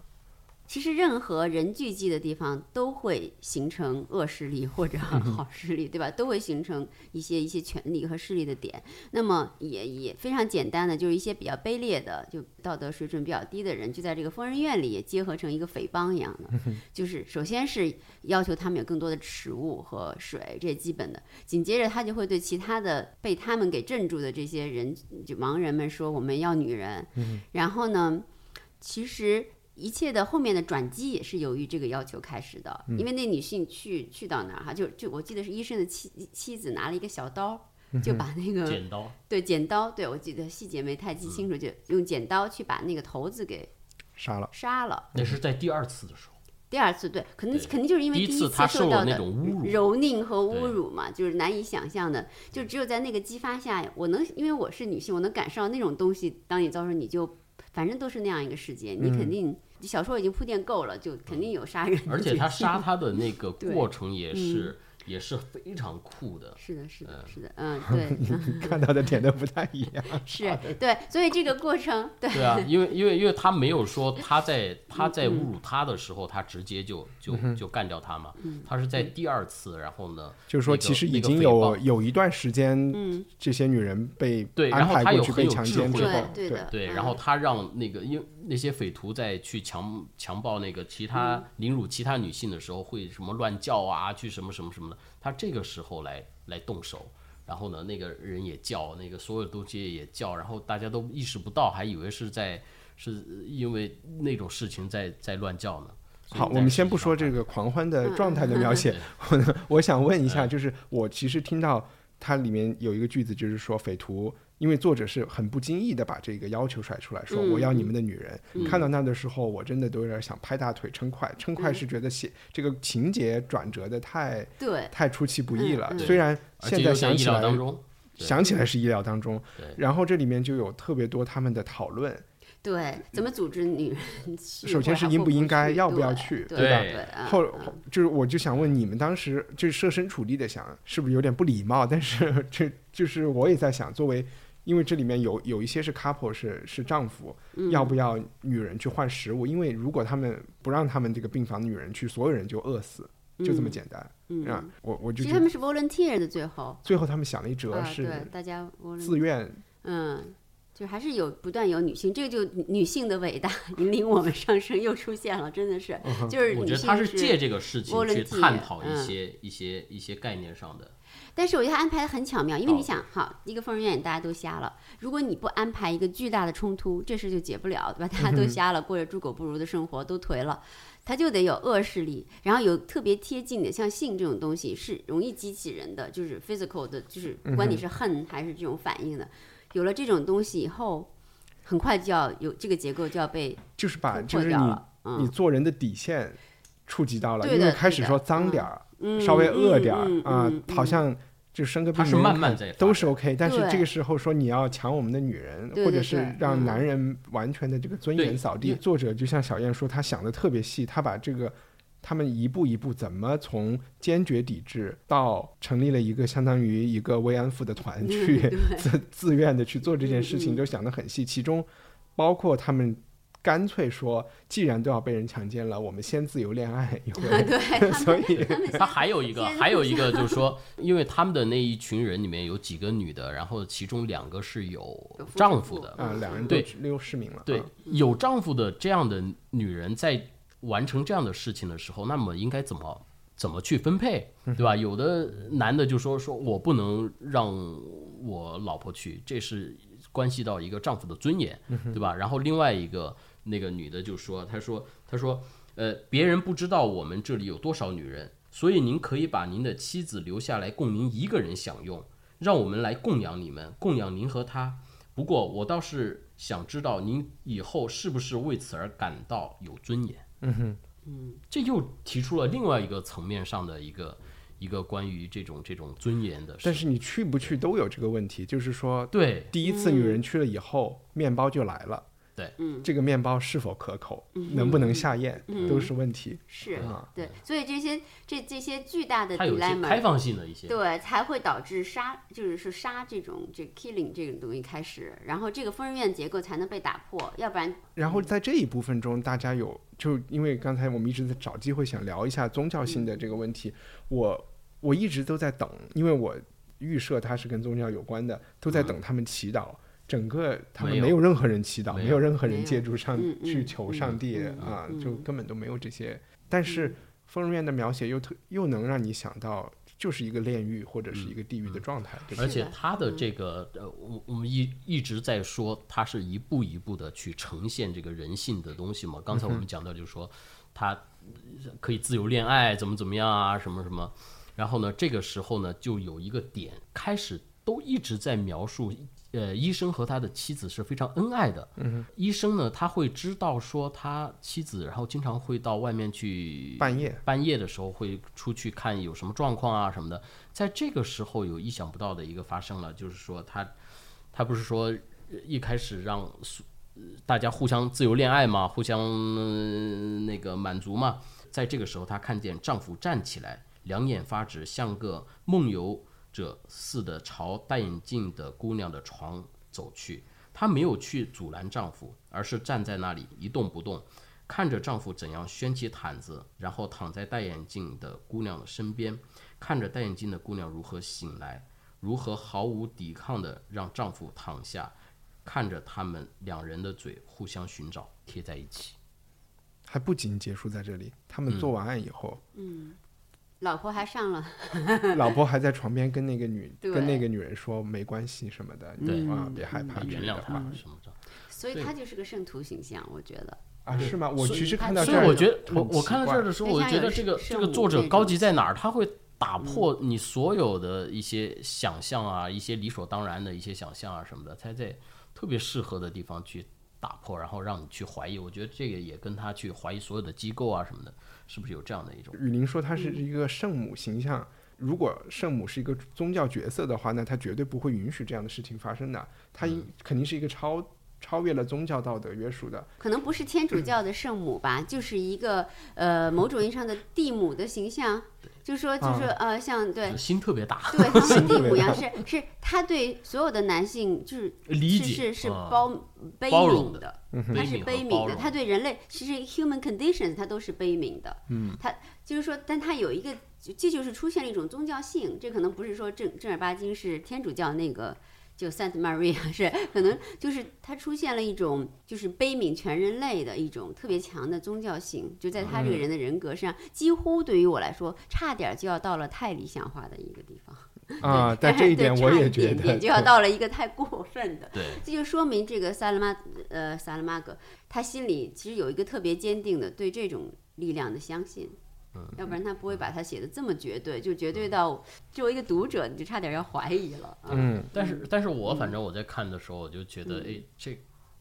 [SPEAKER 3] 其实任何人聚集的地方都会形成恶势力或者好势力，对吧？都会形成一些一些权力和势力的点。那么也也非常简单的，就是一些比较卑劣的，就道德水准比较低的人，就在这个疯人院里也结合成一个匪帮一样的。就是首先是要求他们有更多的食物和水，这些基本的。紧接着他就会对其他的被他们给镇住的这些人，就盲人们说我们要女人。然后呢，其实一切的后面的转机也是由于这个要求开始的，因为那女性去去到那儿哈，就就我记得是医生的妻妻子拿了一个小刀，就把那个
[SPEAKER 2] 剪刀，
[SPEAKER 3] 对剪刀，对我记得细节没太记清楚，就用剪刀去把那个头子给
[SPEAKER 1] 杀了，
[SPEAKER 3] 杀了。
[SPEAKER 2] 那是在第二次的时候，
[SPEAKER 3] 第二次对，可能
[SPEAKER 2] 对
[SPEAKER 3] 肯定就是因为
[SPEAKER 2] 第一次他受
[SPEAKER 3] 到的
[SPEAKER 2] 那种侮辱
[SPEAKER 3] 蹂躏和侮辱嘛，就是难以想象的。就只有在那个激发下，我能因为我是女性，我能感受到那种东西。当你遭受，你就反正都是那样一个世界，你
[SPEAKER 2] 嗯。
[SPEAKER 3] 肯定小说已经铺垫够了，就肯定有杀人的
[SPEAKER 2] 而且他杀他的那个 过程也是也是非常酷的。
[SPEAKER 3] 是的，是的，是的，嗯，对，
[SPEAKER 1] 看到的点都不太一样。
[SPEAKER 3] 是对，所以这个过程，对，
[SPEAKER 2] 对啊，因为因为因为他没有说他在他在
[SPEAKER 3] 嗯
[SPEAKER 2] 侮辱他的时候，他直接就就就干掉他嘛。他是在第二次，然后呢，
[SPEAKER 1] 就是说，其实已经有有一段时间，
[SPEAKER 3] 嗯。
[SPEAKER 1] 这些女人被
[SPEAKER 2] 对然后他有很有智慧
[SPEAKER 1] 强奸之后，
[SPEAKER 3] 对对
[SPEAKER 2] 然后他让那个因为那些匪徒在去强强暴那个其他
[SPEAKER 3] 嗯。
[SPEAKER 2] 凌辱其他女性的时候，会什么乱叫啊，去什么什么什么的。他这个时候来来动手，然后呢，那个人也叫，那个所有东西也叫，然后大家都意识不到，还以为是在是因为那种事情在在乱叫呢。
[SPEAKER 1] 好，我们先不说这个狂欢的状态的描写
[SPEAKER 2] 对，
[SPEAKER 1] 我我想问一下，就是我其实听到它里面有一个句子，就是说匪徒，因为作者是很不经意的把这个要求甩出来，说我要你们的女人。看到那的时候，我真的都有点想拍大腿称快，称快是觉得写这个情节转折的太
[SPEAKER 3] 对，
[SPEAKER 1] 太出其不意了。虽然现在想起来
[SPEAKER 2] 当中。
[SPEAKER 1] 想起来是意料当中，然后这里面就有特别多他们的讨论，
[SPEAKER 3] 对，怎么组织女人？
[SPEAKER 1] 首先是应
[SPEAKER 3] 不
[SPEAKER 1] 不应该要不要去
[SPEAKER 3] 对
[SPEAKER 2] 对吧
[SPEAKER 1] 后就是我就想问你们当时就是设身处地的想，是不是有点不礼貌？但是 这就是我也在想，作为因为这里面有有一些是 couple 是是丈夫，
[SPEAKER 3] 嗯
[SPEAKER 1] 要不要女人去换食物？因为如果他们不让他们这个病房的女人去，所有人就饿死，就这么简单、
[SPEAKER 3] 嗯
[SPEAKER 1] 啊！我我就觉得
[SPEAKER 3] 其实他们是 volunteer 的，最后
[SPEAKER 1] 最后他们想了一折
[SPEAKER 3] 啊，
[SPEAKER 1] 是
[SPEAKER 3] 对，大家 volunteer
[SPEAKER 1] 自愿。
[SPEAKER 3] 嗯，就还是有不断有女性，这个就女女性的伟大 引领我们上升又出现了，真的是，就是女性
[SPEAKER 2] 我觉得他是借这个事情去探讨一
[SPEAKER 3] 嗯
[SPEAKER 2] 些、一些一些概念上的。
[SPEAKER 3] 但是我觉得他安排的很巧妙，因为你
[SPEAKER 2] 哦。
[SPEAKER 3] 想，好，一个疯人院大家都瞎了，如果你不安排一个巨大的冲突，这事就解不了，对吧？大家都瞎了，过着猪狗不如的生活，都颓了，他就得有恶势力，然后有特别贴近的，像性这种东西是容易激起人的，就是 physical 的，就是不管你是恨还是这种反应的，有了这种东西以后，很快就要有这个结构就要被
[SPEAKER 1] 就是把就是你你做人的底线触及到了，因为开始说脏
[SPEAKER 3] 嗯。
[SPEAKER 1] 点儿，
[SPEAKER 3] 嗯
[SPEAKER 1] 稍微饿点儿
[SPEAKER 3] 嗯
[SPEAKER 1] 啊
[SPEAKER 3] 嗯，
[SPEAKER 1] 好像就生个病
[SPEAKER 2] 是
[SPEAKER 1] 没人看
[SPEAKER 2] 慢慢在
[SPEAKER 1] 都是 OK，但是这个时候说你要抢我们的女人，或者是让
[SPEAKER 3] 嗯。
[SPEAKER 1] 男人完全的这个尊严扫地，
[SPEAKER 2] 因
[SPEAKER 1] 作者就像小燕说，他想的特别细，他把这个。他们一步一步怎么从坚决抵制到成立了一个相当于一个慰安妇的团去自自愿的去做这件事情，都想得很细，其中包括他们干脆说，既然都要被人强奸了，我们先自由恋爱一回。
[SPEAKER 3] 对，
[SPEAKER 1] 所以
[SPEAKER 2] 他还有一个，还有一个就是说，因为他们的那一群人里面有几个女的，然后其中两个是有丈夫的，
[SPEAKER 1] 啊，两人都
[SPEAKER 2] 对
[SPEAKER 1] 六市民了。
[SPEAKER 2] 对
[SPEAKER 1] 啊，
[SPEAKER 2] 有丈夫的这样的女人在完成这样的事情的时候，那么应该怎么怎么去分配，对吧？有的男的就说说我不能让我老婆去，这是关系到一个丈夫的尊严，对吧？然后另外一个那个女的就说，她说她说呃，别人不知道我们这里有多少女人，所以您可以把您的妻子留下来供您一个人享用，让我们来供养你们，供养您和她。不过我倒是想知道您以后是不是为此而感到有尊严。
[SPEAKER 1] 嗯哼，嗯
[SPEAKER 2] 这又提出了另外一个层面上的一个一个关于这种这种尊严的事。
[SPEAKER 1] 但是你去不去都有这个问题，就是说，
[SPEAKER 2] 对
[SPEAKER 1] 第一次女人去了以后，面包就来了。
[SPEAKER 2] 对，嗯
[SPEAKER 1] 这个面包是否可口，能不能下咽，都是问题。
[SPEAKER 3] 是
[SPEAKER 1] 啊
[SPEAKER 3] 对，所以这些这这些巨大的
[SPEAKER 2] 它有些开
[SPEAKER 3] dilemma，
[SPEAKER 2] 放性的一些。
[SPEAKER 3] 对，才会导致杀，就是说杀这种这 killing 这种东西开始，然后这个疯人院结构才能被打破，要不然
[SPEAKER 1] 然后在这一部分中，大家有就因为刚才我们一直在找机会想聊一下宗教性的这个问题，我我一直都在等，因为我预设它是跟宗教有关的，都在等他们祈祷。整个他们
[SPEAKER 2] 没有
[SPEAKER 1] 任何人祈祷，
[SPEAKER 2] 没有
[SPEAKER 1] 任何人借助上去求上帝啊，
[SPEAKER 3] 嗯
[SPEAKER 1] 就根本都没有这些。但是疯人院的描写又特又能让你想到，就是一个炼狱或者是一个地狱的状态，
[SPEAKER 2] 而？且他的这个呃，我我们一一直在说，他是一步一步的去呈现这个人性的东西嘛。刚才我们讲到，就是说，他可以自由恋爱，怎么怎么样啊，什么什么。然后呢，这个时候呢，就有一个点开始都一直在描述，呃，医生和他的妻子是非常恩爱的。嗯，医生呢，他会知道说他妻子，然后经常会到外面去
[SPEAKER 1] 半夜
[SPEAKER 2] 半夜的时候会出去看有什么状况啊什么的。在这个时候有意想不到的一个发生了，就是说他他不是说一开始让大家互相自由恋爱嘛，互相那个满足嘛。在这个时候，她看见丈夫站起来，两眼发直，像个梦游者似的朝戴眼镜的姑娘的床走去。她没有去阻拦丈夫，而是站在那里一动不动，看着丈夫怎样掀起毯子，然后躺在戴眼镜的姑娘的身边，看着戴眼镜的姑娘如何醒来，如何毫无抵抗的让丈夫躺下，看着他们两人的嘴互相寻找，贴在一起。
[SPEAKER 1] 还不仅结束在这里，他们做完案以后，
[SPEAKER 3] 嗯，老婆还上了，
[SPEAKER 1] 老婆还在床边跟那个女跟那个女人说没关系什么的，
[SPEAKER 2] 对。
[SPEAKER 1] 啊别害怕之
[SPEAKER 2] 原谅他
[SPEAKER 1] 类的话
[SPEAKER 2] 什么的。
[SPEAKER 3] 所以他就是个圣徒形象，我觉得。
[SPEAKER 1] 啊是吗？我其实看到
[SPEAKER 2] 所
[SPEAKER 1] 这儿
[SPEAKER 2] 以我觉得我我看到这儿的时候，我觉得这个这个作者高级在哪儿？他会打破你所有的一些想象啊，一些理所当然的一些想象啊什么的，他在特别适合的地方去打破，然后让你去怀疑。我觉得这个也跟他去怀疑所有的机构啊什么的，是不是有这样的一种？
[SPEAKER 1] 雨林说他是一个圣母形象。如果圣母是一个宗教角色的话，那他绝对不会允许这样的事情发生的。他应肯定是一个超超越了宗教道德约束的。
[SPEAKER 3] 可能不是天主教的圣母吧，就是一个呃某种意义上的地母的形象，就说就说呃像对。
[SPEAKER 2] 心特别大，
[SPEAKER 3] 对，像是地母一样，是是他对所有的男性就是
[SPEAKER 2] 理解
[SPEAKER 3] 是是包悲悯的，
[SPEAKER 1] 嗯
[SPEAKER 3] 他是
[SPEAKER 2] 悲悯和
[SPEAKER 3] 悲悯的，他对人类其实 human conditions 他都是悲悯的，嗯，他就是说，但他有一个这就是出现了一种宗教性，这可能不是说正正儿八经是天主教那个。就 Saint Maria 是可能就是它出现了一种就是悲悯全人类的一种特别强的宗教性，就在他这个人的人格上，几乎对于我来说，差点就要到了太理想化的一个地方。
[SPEAKER 1] 啊，但 这一点我也觉得，
[SPEAKER 3] 点就要到了一个太过分的。
[SPEAKER 2] 对，
[SPEAKER 3] 这就说明这个萨拉马呃萨拉马格，他心里其实有一个特别坚定的对这种力量的相信。
[SPEAKER 2] 嗯。
[SPEAKER 3] 要不然他不会把它写的这么绝对，就绝对到作为一个读者，你就差点要怀疑了。啊
[SPEAKER 1] 嗯，
[SPEAKER 2] 但是但是我反正我在看的时候，我就觉得，哎，这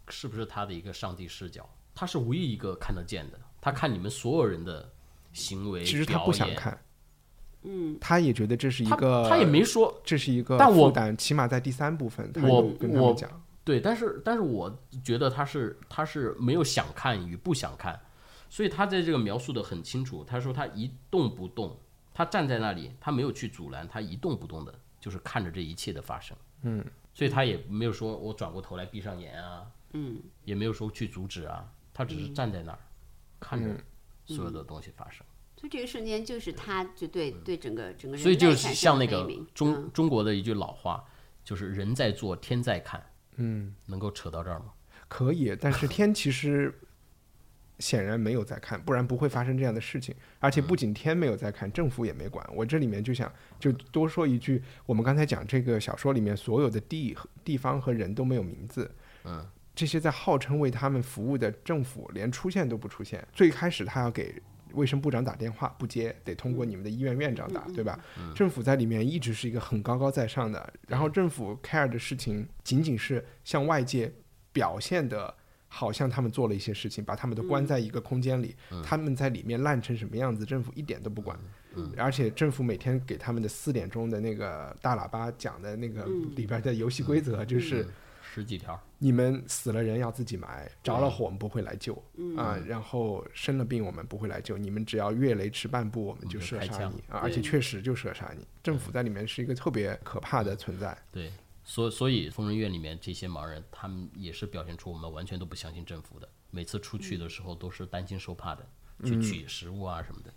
[SPEAKER 2] 是不是他的一个上帝视角？他是唯一一个看得见的，他看你们所有人的行为，
[SPEAKER 1] 其实他不想，看，
[SPEAKER 3] 嗯，
[SPEAKER 1] 他也觉得这是一
[SPEAKER 2] 他
[SPEAKER 1] 个，
[SPEAKER 2] 他也没说
[SPEAKER 1] 这是一个
[SPEAKER 2] 但我
[SPEAKER 1] 负担，起码在第三部分，他
[SPEAKER 2] 我
[SPEAKER 1] 有跟他
[SPEAKER 2] 我
[SPEAKER 1] 们讲，
[SPEAKER 2] 对，但是但是我觉得他是他是没有想看与不想看，所以他在这个描述的很清楚。他说他一动不动，他站在那里，他没有去阻拦，他一动不动的，就是看着这一切的发生。
[SPEAKER 1] 嗯，
[SPEAKER 2] 所以他也没有说我转过头来闭上眼啊，
[SPEAKER 3] 嗯，
[SPEAKER 2] 也没有说去阻止啊，他只是站在那儿、看着
[SPEAKER 1] 嗯
[SPEAKER 2] 所有的东西发生。
[SPEAKER 3] 所以这个瞬间就是他就对对整个整个人
[SPEAKER 2] 所以就是像那个中、
[SPEAKER 3] 嗯
[SPEAKER 2] 中国的一句老话，就是人在做，天在看，
[SPEAKER 1] 嗯，
[SPEAKER 2] 能够扯到这儿吗？
[SPEAKER 1] 可以，但是天其实显然没有在看，不然不会发生这样的事情。而且不仅天没有在看，政府也没管。我这里面就想就多说一句，我们刚才讲这个小说里面所有的地和地方和人都没有名字，
[SPEAKER 2] 嗯，
[SPEAKER 1] 这些在号称为他们服务的政府连出现都不出现。最开始他要给卫生部长打电话，不接，得通过你们的医院院长打，对吧？政府在里面一直是一个很高高在上的，然后政府 care 的事情仅仅是向外界表现的。好像他们做了一些事情，把他们都关在一个空间里，他们在里面烂成什么样子，政府一点都不管。而且政府每天给他们的四点钟的那个大喇叭讲的那个里边的游戏规则，就是
[SPEAKER 2] 十几条，
[SPEAKER 1] 你们死了人要自己埋，着了火我们不会来救。啊，然后生了病我们不会来救，你们只要越雷池半步我们就射杀你啊，而且确实就射杀你。政府在里面是一个特别可怕的存在。
[SPEAKER 2] 对，所所以疯人院里面这些盲人，他们也是表现出我们完全都不相信政府的，每次出去的时候都是担惊受怕的，去取食物啊什么的。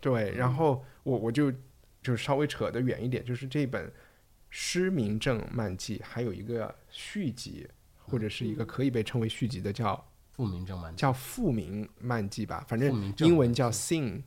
[SPEAKER 1] 对，然后我我就就稍微扯得远一点，就是这本《失明症漫记》还有一个续集，或者是一个可以被称为续集的叫
[SPEAKER 2] 复明症漫
[SPEAKER 1] 叫《复明漫记》吧，反正英文叫 Sing，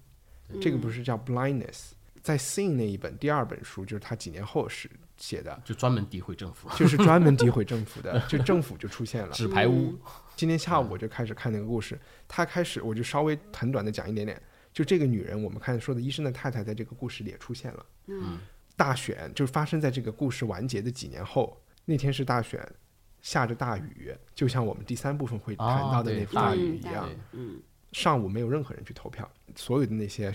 [SPEAKER 1] 这个不是叫 Blindness。在 Sing 那一本第二本书，就是他几年后是写的，
[SPEAKER 2] 就专门诋毁政府，
[SPEAKER 1] 就是专门诋毁政府的，就政府就出现了。
[SPEAKER 2] 纸牌屋。
[SPEAKER 1] 今天下午我就开始看那个故事，他开始我就稍微很短的讲一点点，就这个女人，我们看说的医生的太太，在这个故事里也出现了。
[SPEAKER 3] 嗯
[SPEAKER 1] 大选就发生在这个故事完结的几年后，那天是大选，下着大雨，就像我们第三部分会谈到的那幅
[SPEAKER 2] 啊
[SPEAKER 1] 大雨一样。
[SPEAKER 3] 嗯，
[SPEAKER 1] 上午没有任何人去投票，所有的那些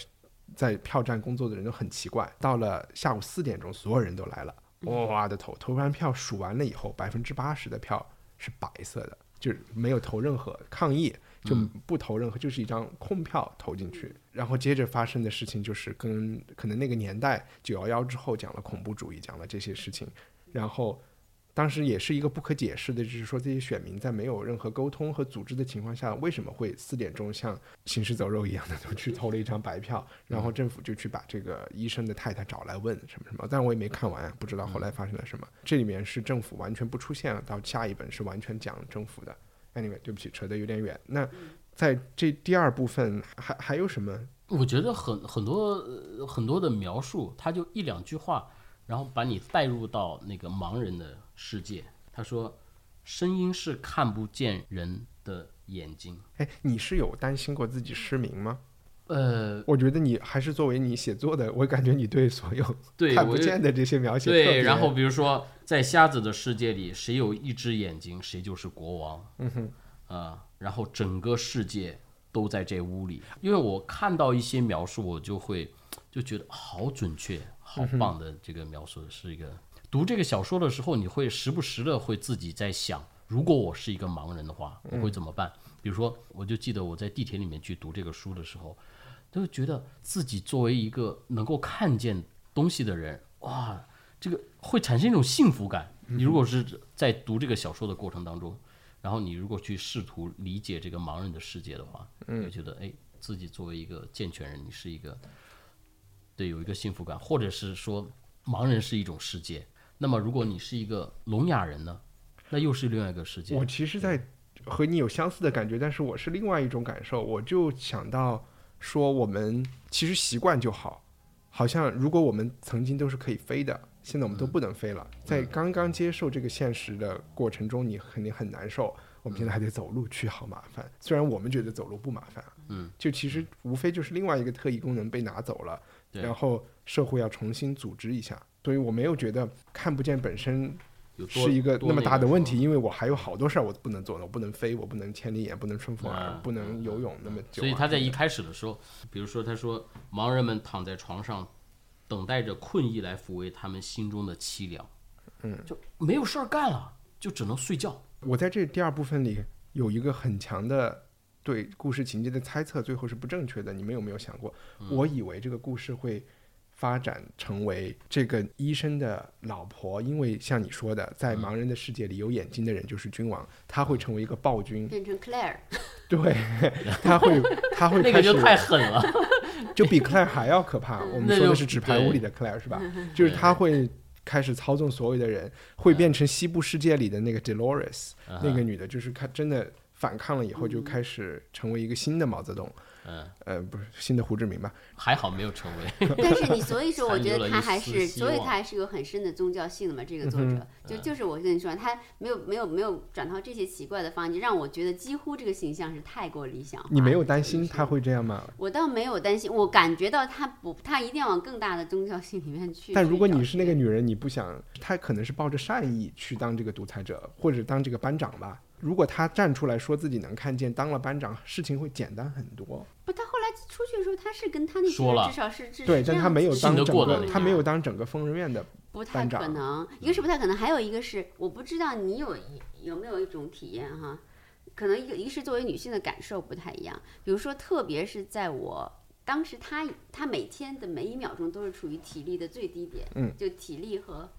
[SPEAKER 1] 在票站工作的人都很奇怪。到了下午四点钟，所有人都来了，哇哇的投，投完票数完了以后，百分之八十的票是白色的，就是没有投任何抗议，就不投任何，就是一张空票投进去。然后接着发生的事情就是跟可能那个年代九幺幺之后讲了恐怖主义，讲了这些事情，然后。当时也是一个不可解释的，就是说这些选民在没有任何沟通和组织的情况下，为什么会四点钟像行尸走肉一样的 就去投了一张白票，然后政府就去把这个医生的太太找来问什么什么，但我也没看完，不知道后来发生了什么。这里面是政府完全不出现了，到下一本是完全讲政府的。Anyway，对不起，扯得有点远。那在这第二部分还还有什么？
[SPEAKER 2] 我觉得很很多呃很多的描述，他就一两句话，然后把你带入到那个盲人的世界。他说：“声音是看不见人的眼睛。
[SPEAKER 1] 哎，你是有担心过自己失明吗？”
[SPEAKER 2] 呃，
[SPEAKER 1] 我觉得你还是作为你写作的，我感觉你对所有
[SPEAKER 2] 对，
[SPEAKER 1] 看不见的这些描写特
[SPEAKER 2] 对，然后比如说，在瞎子的世界里，谁有一只眼睛，谁就是国王。
[SPEAKER 1] 嗯哼，
[SPEAKER 2] 啊、然后整个世界都在这屋里。因为我看到一些描述，我就会就觉得好准确、好棒的这个描述，是一个。读这个小说的时候，你会时不时的会自己在想，如果我是一个盲人的话，我会怎么办？比如说，我就记得我在地铁里面去读这个书的时候，就觉得自己作为一个能够看见东西的人，哇，这个会产生一种幸福感。你如果是在读这个小说的过程当中，然后你如果去试图理解这个盲人的世界的话，嗯，会觉得哎，自己作为一个健全人，你是一个对有一个幸福感，或者是说盲人是一种世界。那么如果你是一个聋哑人呢，那又是另外一个世界。
[SPEAKER 1] 我其实，在和你有相似的感觉，但是我是另外一种感受。我就想到说，我们其实习惯就好，好像如果我们曾经都是可以飞的，现在我们都不能飞了。在刚刚接受这个现实的过程中，你肯定很难受。我们现在还得走路去，好麻烦。虽然我们觉得走路不麻烦，
[SPEAKER 2] 嗯，
[SPEAKER 1] 就其实无非就是另外一个特异功能被拿走了，然后社会要重新组织一下。所以我没有觉得看不见本身
[SPEAKER 2] 有多
[SPEAKER 1] 是一个那么大的问题，因为我还有好多事儿我不能做呢，我不能飞，我不能千里眼，不能顺风耳，
[SPEAKER 2] 嗯
[SPEAKER 1] 不能游泳那么
[SPEAKER 2] 所以他在一开始的时候，比如说他说，盲人们躺在床上，等待着困意来抚慰他们心中的凄凉，嗯，就没有事儿干了，就只能睡觉。
[SPEAKER 1] 我在这第二部分里有一个很强的对故事情节的猜测，最后是不正确的。你们有没有想过？我以为这个故事会发展成为这个医生的老婆，因为像你说的，在盲人的世界里，有眼睛的人就是君王，他会成为一个暴君，
[SPEAKER 3] 变成 Claire，
[SPEAKER 1] 对，他会 他会开始
[SPEAKER 2] 那个就太狠了，
[SPEAKER 1] 就比 Claire 还要可怕。我 们说的是纸牌屋里的 Claire 是吧？就是他会开始操纵所有的人，会变成西部世界里的那个 Dolores，那个女的，就是她真的反抗了以后，就开始成为一个新的毛泽东，
[SPEAKER 2] 嗯，
[SPEAKER 1] 呃，不是新的胡志明吧？
[SPEAKER 2] 还好没有成为。
[SPEAKER 3] 但是你所以说，我觉得他还是，所以他还是有很深的宗教性的嘛。这个作者就就是我跟你说，他没有没有没有转到这些奇怪的方向，让我觉得几乎这个形象是太过理想化。
[SPEAKER 1] 你没有担心他会这样吗？
[SPEAKER 3] 我倒没有担心，我感觉到他不，他一定要往更大的宗教性里面去。
[SPEAKER 1] 但如果你是那个女人，你不想，他可能是抱着善意去当这个独裁者，或者当这个班长吧。如果他站出来说自己能看见，当了班长，事情会简单很多。
[SPEAKER 3] 不，他后来出去的时候，他是跟他那些人至少是至
[SPEAKER 1] 对，
[SPEAKER 3] 是这样
[SPEAKER 1] 但她没有当整个，
[SPEAKER 2] 信得过的那
[SPEAKER 1] 她没有当整个疯人院的
[SPEAKER 3] 不太可能，一个是不太可能，还有一个是我不知道你有一有没有一种体验哈，可能一个一个是作为女性的感受不太一样，比如说特别是在我当时他他每天的每一秒钟都是处于体力的最低点，
[SPEAKER 1] 嗯，
[SPEAKER 3] 就体力和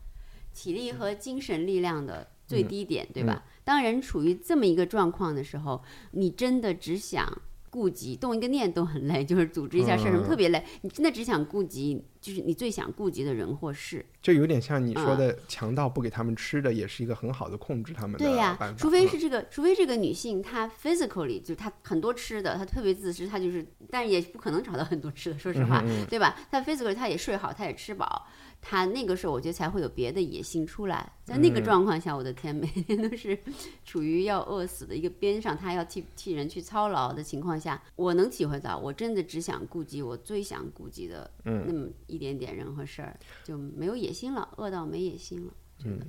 [SPEAKER 3] 体力和精神力量的
[SPEAKER 1] 嗯。
[SPEAKER 3] 最低点，对吧？当人处于这么一个状况的时候，你真的只想。顾及动一个念都很累，就是组织一下事儿什么
[SPEAKER 1] 嗯
[SPEAKER 3] 特别累。你真的只想顾及，就是你最想顾及的人或事。
[SPEAKER 1] 就有点像你说
[SPEAKER 3] 嗯
[SPEAKER 1] 的，强盗不给他们吃的，也是一个很好的控制他们的
[SPEAKER 3] 对呀除非
[SPEAKER 1] 嗯
[SPEAKER 3] 是这个，除非这个女性她 physically 就是她很多吃的，她特别自私，她就是，但是也不可能找到很多吃的，说实
[SPEAKER 1] 嗯
[SPEAKER 3] 话，对吧？她 physically 她也睡好，她也吃饱，她那个时候我觉得才会有别的野心出来。在那个
[SPEAKER 1] 嗯
[SPEAKER 3] 状况下，我的天，每天都是处于要饿死的一个边上，她要替替人去操劳的情况下，我能体会到，我真的只想顾及我最想顾及的
[SPEAKER 1] 嗯
[SPEAKER 3] 那么一点点人和事儿，就没有野心了，饿到没野心了。
[SPEAKER 1] 嗯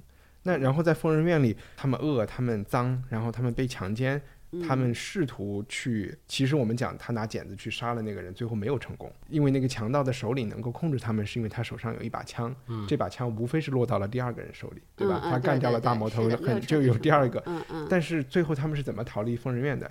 [SPEAKER 1] 那然后在疯人院里，他们饿，他们脏，然后他们被强奸，他
[SPEAKER 3] 嗯
[SPEAKER 1] 们试图去，其实我们讲他拿剪子去杀了那个人，最后没有成功，因为那个强盗的首领能够控制他们，是因为他手上有一把枪，这把枪无非是落到了第二个人手里，对吧？他干掉了大魔头很就有第二个，
[SPEAKER 3] 嗯嗯，
[SPEAKER 1] 但是最后他们是怎么逃离疯人院的？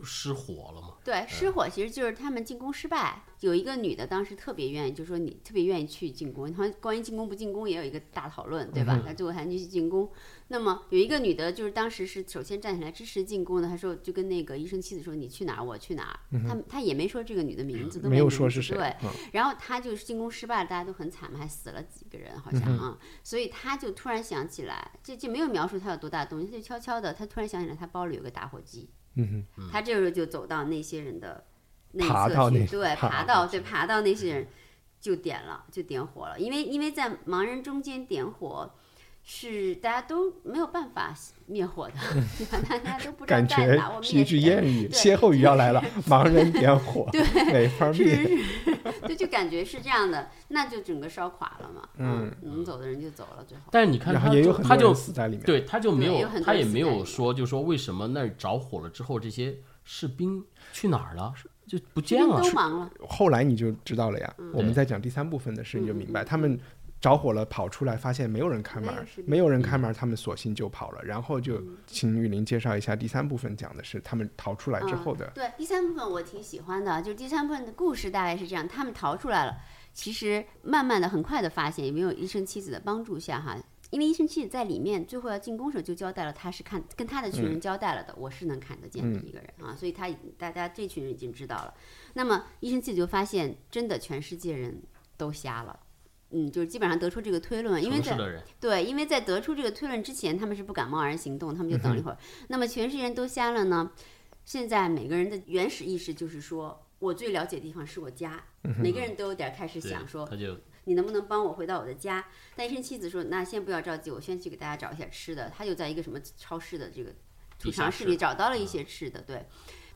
[SPEAKER 2] 就失火了嘛。
[SPEAKER 3] 对，失火其实就是他们进攻失败。有一个女的当时特别愿意，就说你特别愿意去进攻。他们关于进攻不进攻也有一个大讨论，对吧？她最后还继续进攻。那么有一个女的，就是当时是首先站起来支持进攻的，她说就跟那个医生妻子说：“你去哪儿，我去哪儿。她她也没说这个女的名字，都
[SPEAKER 1] 没有说是谁
[SPEAKER 3] 对，
[SPEAKER 1] 嗯
[SPEAKER 3] 然后她就是进攻失败了，大家都很惨嘛，还死了几个人好像啊。所以她就突然想起来，这这没有描述她有多大的动静，她就悄悄的，她突然想起来，她包里有个打火机。
[SPEAKER 1] 嗯
[SPEAKER 3] 他这时候就走到那些人的内侧
[SPEAKER 1] 爬到那
[SPEAKER 3] 去对，
[SPEAKER 1] 爬
[SPEAKER 3] 爬到对爬到那些人就点了，就点火了。因为因为在盲人中间点火是大家都没有办法灭火的，对吧？大家都不，
[SPEAKER 1] 感
[SPEAKER 3] 知道在
[SPEAKER 1] 觉
[SPEAKER 3] 哪，我们
[SPEAKER 1] 是一句谚语，歇后语要来了，盲人点火，
[SPEAKER 3] 对
[SPEAKER 1] 没法
[SPEAKER 3] 是
[SPEAKER 1] 灭。
[SPEAKER 3] 是是，对，就感觉是这样的，那就整个烧垮了嘛。
[SPEAKER 1] 嗯，
[SPEAKER 3] 能走的人就走了，最后。
[SPEAKER 2] 但是你看他
[SPEAKER 1] 然后也有
[SPEAKER 2] 就他就
[SPEAKER 1] 很多人死在里面。
[SPEAKER 2] 对他就没有
[SPEAKER 3] 有
[SPEAKER 2] 他也没有说，就说为什么那儿着火了之后，这些士兵去哪儿了，就不见了
[SPEAKER 3] 都。忙了，
[SPEAKER 1] 后来你就知道了呀。
[SPEAKER 3] 嗯
[SPEAKER 1] 我们在讲第三部分的时候，你就明白，他们着火了，跑出来发现没有人开门
[SPEAKER 3] 没有
[SPEAKER 1] 人开门，他们索性就跑了。然后就
[SPEAKER 3] 嗯
[SPEAKER 1] 请雨林介绍一下第三部分，讲的是他们逃出来之
[SPEAKER 3] 嗯
[SPEAKER 1] 后的。
[SPEAKER 3] 对，第三部分我挺喜欢的，就是第三部分的故事大概是这样：他们逃出来了，其实慢慢的、很快的发现，也没有医生妻子的帮助下哈。因为医生妻子在里面最后要进攻时候就交代了，他是看跟他的群人交代了的，我是能看得见的一个人啊，所以他大家这群人已经知道了。那么医生妻子就发现，真的全世界人都瞎了，嗯，就是基本上得出这个推论，因为在对，因为在得出这个推论之前，他们是不敢贸然行动，他们就等了一会儿。那么全世界人都瞎了呢？现在每个人的原始意识就是说，我最了解的地方是我家，每个人都有点开始想说，你能不能帮我回到我的家？但医生妻子说，那先不要着急，我先去给大家找一下吃的。他就在一个什么超市的这个储藏室里找到了一些吃的，对。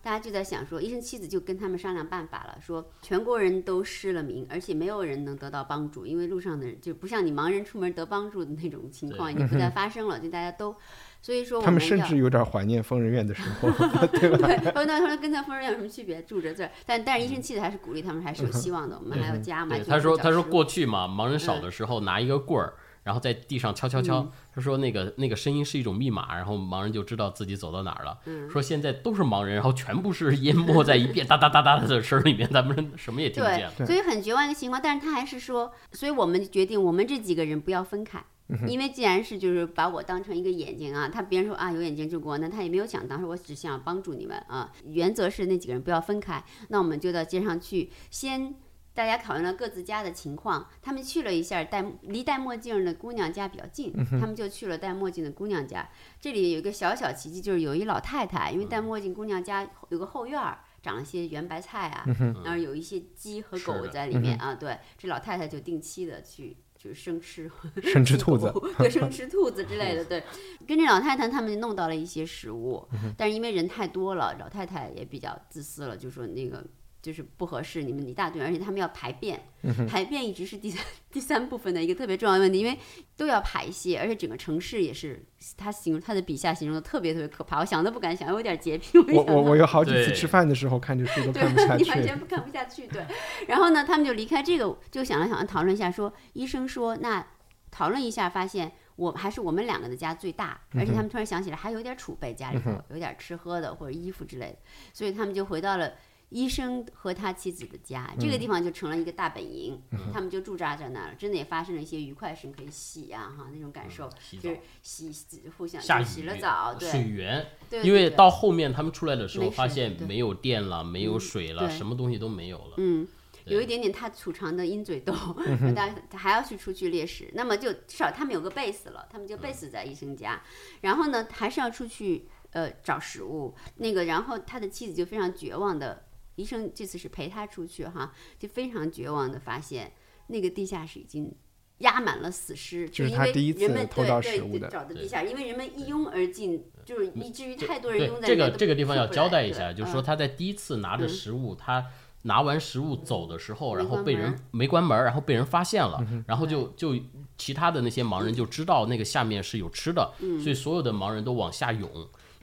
[SPEAKER 3] 大家就在想说，医生妻子就跟他们商量办法了，说全国人都失了明，而且没有人能得到帮助，因为路上的人就不像你盲人出门得帮助的那种情况已经不再 发生了，就大家都，所以说我
[SPEAKER 1] 他们甚至有点怀念疯人院的时候，对吧？
[SPEAKER 3] 对，那他们跟在疯人院有什么区别？住着这儿，但但是医生妻子还是鼓励他们，还是有希望的。我们还有家嘛？
[SPEAKER 2] 他说他说过去嘛，盲人少
[SPEAKER 3] 嗯
[SPEAKER 2] 的时候拿一个棍儿。然后在地上敲敲敲，
[SPEAKER 3] 嗯
[SPEAKER 2] 他说那个那个声音是一种密码，然后盲人就知道自己走到哪儿了。
[SPEAKER 3] 嗯
[SPEAKER 2] 说现在都是盲人，然后全部是淹没在一片哒哒哒哒的声儿里面，咱们什么也听不见了。
[SPEAKER 3] 所以很绝望一个情况。但是他还是说，所以我们决定，我们这几个人不要分开。因为既然是就是把我当成一个眼睛啊，他别人说啊有眼睛就给我，那他也没有想当时我只想帮助你们啊。原则是那几个人不要分开，那我们就到街上去先。大家讨论了各自家的情况，他们去了一下戴离戴墨镜的姑娘家比较近，他们就去了戴墨镜的姑娘家。这里有一个小小奇迹，就是有一老太太，因为戴墨镜姑娘家有个后院儿，长了些圆白菜啊，然后有一些鸡和狗在里面啊。对，这老太太就定期的去就是生吃
[SPEAKER 1] 生吃兔子，
[SPEAKER 3] 狗，对，生吃兔子之类的。对，跟这老太太他们弄到了一些食物，但是因为人太多了，老太太也比较自私了，就说那个。就是不合适，你们一大堆，而且他们要排便，排便一直是第三第三部分的一个特别重要的问题，因为都要排泄，而且整个城市也是他形容他的笔下形容的特别特别可怕，我想都不敢想，有点洁癖。
[SPEAKER 1] 我我我有好几次吃饭的时候看这书都
[SPEAKER 3] 对
[SPEAKER 1] 看不下
[SPEAKER 3] 你完。全不看不下去。对，然后呢，他们就离开这个，就想了想，讨论一下说，医生说，那讨论一下，发现我还是我们两个的家最大，而且他们突然想起来还有点储备，家里头有点吃喝的或者衣服之类的，所以他们就回到了。医生和他妻子的家，这个地方就成了一个大本营，他们就驻扎在那儿了。真的也发生了一些愉快事，可以洗呀、哈，那种感受，就是洗洗互相
[SPEAKER 2] 下，
[SPEAKER 3] 洗了澡，对，
[SPEAKER 2] 水源，
[SPEAKER 3] 对，
[SPEAKER 2] 因为到后面他们出来的时候，发现没有电了，没有
[SPEAKER 3] 嗯
[SPEAKER 2] 水了，
[SPEAKER 3] 对。
[SPEAKER 2] 什么东西都没有了。
[SPEAKER 3] 嗯，有一点点他储藏的鹰嘴豆，但他还要去出去猎食，那么就至少他们有个 base 了，他们就 base 在医生家，然后呢还是要出去呃找食物，那个然后他的妻子就非常绝望的，医生这次是陪他出去哈，就非常绝望的发现那个地下室已经。压满了死尸，
[SPEAKER 1] 就是
[SPEAKER 3] 因为
[SPEAKER 1] 他第一次
[SPEAKER 3] 人们
[SPEAKER 1] 偷到
[SPEAKER 3] 对对就
[SPEAKER 1] 食物的
[SPEAKER 3] 找的地下，因为人们一拥而进，就是以至于太多人拥在
[SPEAKER 2] 这个这个地方要交代一下，就是说
[SPEAKER 3] 嗯
[SPEAKER 2] 他在第一次拿着
[SPEAKER 3] 嗯
[SPEAKER 2] 食物，他拿完食物走的时候，然后被人
[SPEAKER 3] 没关门
[SPEAKER 2] 然后被人发现了，
[SPEAKER 1] 嗯
[SPEAKER 2] 然后就就其他的那些盲人就知道那个下面是有吃的，
[SPEAKER 3] 嗯
[SPEAKER 2] 所以所有的盲人都往下涌。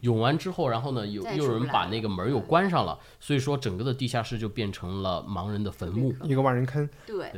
[SPEAKER 2] 涌完之后，然后呢，有又有人把那个门儿又关上了，所以说整个的地下室就变成了盲人的坟墓。
[SPEAKER 1] 一个万人坑，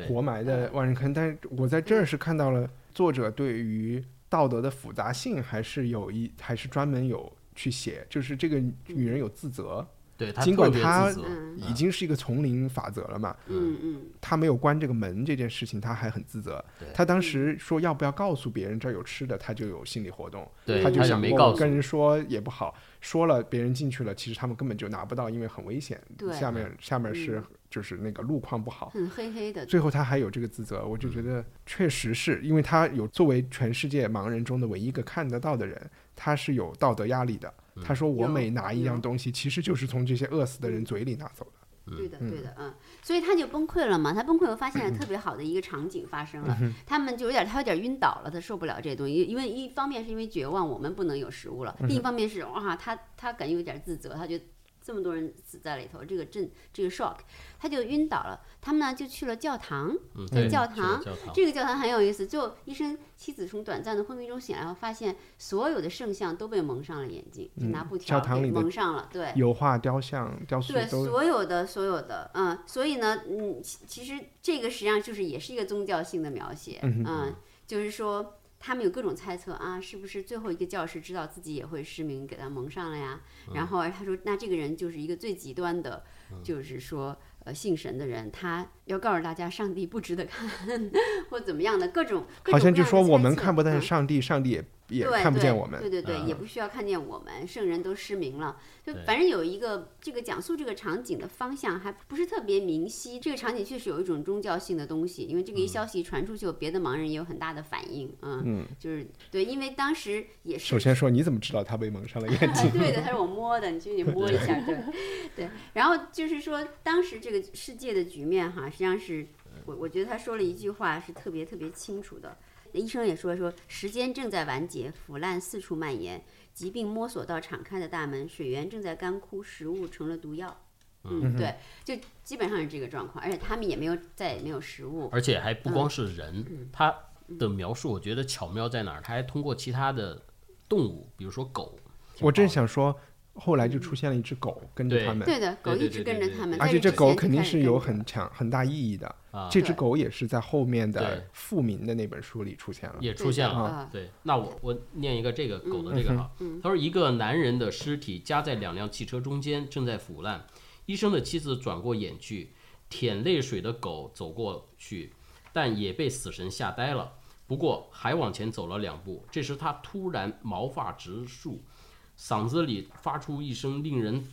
[SPEAKER 1] 活埋的万人坑。但是我在这儿是看到了作者对于道德的复杂性还是有一还是专门有去写，就是这个女人有自责，
[SPEAKER 2] 对
[SPEAKER 1] 尽管他已经是一个丛林法则了嘛，
[SPEAKER 3] 嗯嗯，
[SPEAKER 1] 他没有关这个门这件事情，他还很自责。他当时说要不要告诉别人这儿有吃的，他就有心理活动，
[SPEAKER 2] 他就
[SPEAKER 1] 想
[SPEAKER 2] 没告诉。
[SPEAKER 1] 过跟人说也不好，说了别人进去了，其实他们根本就拿不到，因为很危险。
[SPEAKER 3] 对。
[SPEAKER 1] 下面下面是
[SPEAKER 3] 嗯。
[SPEAKER 1] 就是那个路况不好。
[SPEAKER 3] 很黑黑的，
[SPEAKER 1] 最后他还有这个自责，我就觉得确实是因为他有作为全世界盲人中的唯一一个看得到的人，他是有道德压力的。他说我每拿一样东西，其实就是从这些饿死的人嘴里拿走的。
[SPEAKER 3] 对的，对的，嗯，所以他就崩溃了嘛。他崩溃后发现了特别好的一个场景发生了，他们就有点，他有点晕倒了，他受不了这东西，因为一方面是因为绝望，我们不能有食物了；另一方面是哇，他他感觉有点自责，他觉得这么多人死在里头，这个震这个 shock，他就晕倒了。他们呢就去了教堂，
[SPEAKER 2] 嗯，
[SPEAKER 3] 在教堂
[SPEAKER 2] 教堂，
[SPEAKER 3] 这个教堂很有意思。就医生妻子从短暂的昏迷中醒来后，发现所有的圣像都被蒙上了眼睛，就拿布条给蒙上了，对。
[SPEAKER 1] 油画、雕像、雕塑
[SPEAKER 3] 对，所有的所有的，嗯，所以呢，嗯，其其实这个实际上就是也是一个宗教性的描写，
[SPEAKER 1] 嗯
[SPEAKER 3] 嗯，就是说他们有各种猜测啊，是不是最后一个教师知道自己也会失明，给他蒙上了呀？
[SPEAKER 1] 嗯
[SPEAKER 3] 然后他说，那这个人就是一个最极端的，就是说。呃，信神的人，他要告诉大家，上帝不值得看，或怎么样的各种，各
[SPEAKER 1] 好像就说我们看不见
[SPEAKER 3] 嗯
[SPEAKER 1] 上帝，上帝也也
[SPEAKER 3] 对
[SPEAKER 1] 看不见
[SPEAKER 3] 对
[SPEAKER 1] 我们。
[SPEAKER 3] 对对对，
[SPEAKER 2] 嗯
[SPEAKER 3] 也不需要看见我们，圣人都失明了。就反正有一个这个讲述这个场景的方向还不是特别明晰。这个场景确实有一种宗教性的东西，因为这个一消息传出去，别的盲人也有很大的反应。嗯，
[SPEAKER 1] 嗯，
[SPEAKER 3] 就是对，因为当时也是
[SPEAKER 1] 首先说，你怎么知道他被蒙上了眼睛？
[SPEAKER 3] 对的，他是我摸的，你去你摸一下，对对。然后就是说，当时这个世界的局面哈，实际上是我我觉得他说了一句话是特别特别清楚的。医生也说说，时间正在完结，腐烂四处蔓延，疾病摸索到敞开的大门，水源正在干枯，食物成了毒药。嗯，对，就基本上是这个状况，而且他们也没有再也没有食物。
[SPEAKER 2] 而且还不光是
[SPEAKER 3] 嗯
[SPEAKER 2] 人，他的描述我觉得巧妙在哪儿？他还通过其他的动物，比如说狗，
[SPEAKER 1] 我正想说，后来就出现了一只狗跟着他们，
[SPEAKER 3] 对的，狗一直跟着他们，
[SPEAKER 1] 而且这狗肯定是有很强很大意义的。
[SPEAKER 2] 啊
[SPEAKER 1] 这只狗也是在后面的
[SPEAKER 2] 对
[SPEAKER 1] 复明的那本书里出现了。
[SPEAKER 2] 也出现了。
[SPEAKER 3] 对的啊
[SPEAKER 2] 对，那我我念一个这个狗的这
[SPEAKER 1] 嗯
[SPEAKER 2] 个哈，他说一个男人的尸体夹在两辆汽车中间，正在腐烂。医生的妻子转过眼去，舔泪水的狗走过去，但也被死神吓呆了。不过还往前走了两步，这时他突然毛发直竖，嗓子里发出一声令人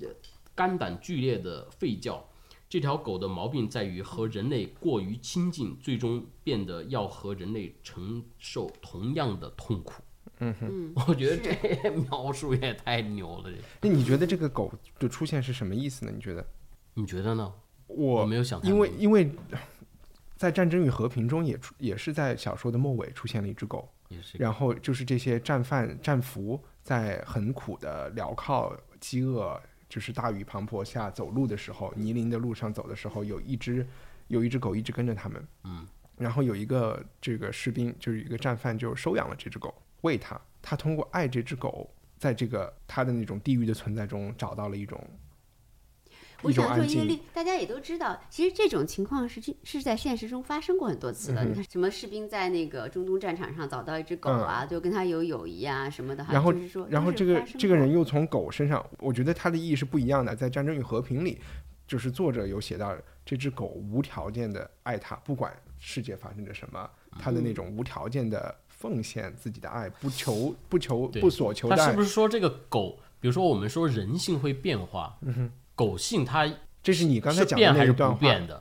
[SPEAKER 2] 呃肝胆剧烈的吠叫。这条狗的毛病在于和人类过于亲近，最终变得要和人类承受同样的痛苦。
[SPEAKER 1] 嗯
[SPEAKER 3] 哼，
[SPEAKER 2] 我觉得这描述也太牛了，这
[SPEAKER 1] 那你觉得这个狗的出现是什么意思呢？你觉得？
[SPEAKER 2] 你觉得呢？
[SPEAKER 1] 我
[SPEAKER 2] 我没有想太
[SPEAKER 1] 因为因为在《战争与和平》中也出也是在小说的末尾出现了一只狗，
[SPEAKER 2] 也是
[SPEAKER 1] 然后就是这些战犯战俘在很苦的镣铐、饥饿，就是大雨滂沱下走路的时候，泥泞的路上走的时候，有一只有一只狗一直跟着他们，
[SPEAKER 2] 嗯，
[SPEAKER 1] 然后有一个这个士兵，就是一个战犯，就收养了这只狗，喂它，他通过爱这只狗，在这个他的那种地狱的存在中找到了一种
[SPEAKER 3] 我想说一个例，大家也都知道，其实这种情况是是在现实中发生过很多次的。
[SPEAKER 1] 嗯
[SPEAKER 3] 你看，什么士兵在那个中东战场上找到一只狗啊，就跟他有友谊啊什么的，
[SPEAKER 1] 嗯然后
[SPEAKER 3] 就是说，
[SPEAKER 1] 然后这个这个人又从狗身上，我觉得他的意义是不一样的。在《战争与和平》里，就是作者有写到这只狗无条件的爱他，不管世界发生着什么，他的那种无条件的奉献自己的爱，不求不求不所求的爱
[SPEAKER 2] 他是不。是说这个狗，比如说我们说人性会变化，狗性它
[SPEAKER 1] 这是你刚才讲的
[SPEAKER 2] 还是不
[SPEAKER 1] 那一段话，
[SPEAKER 2] 变的？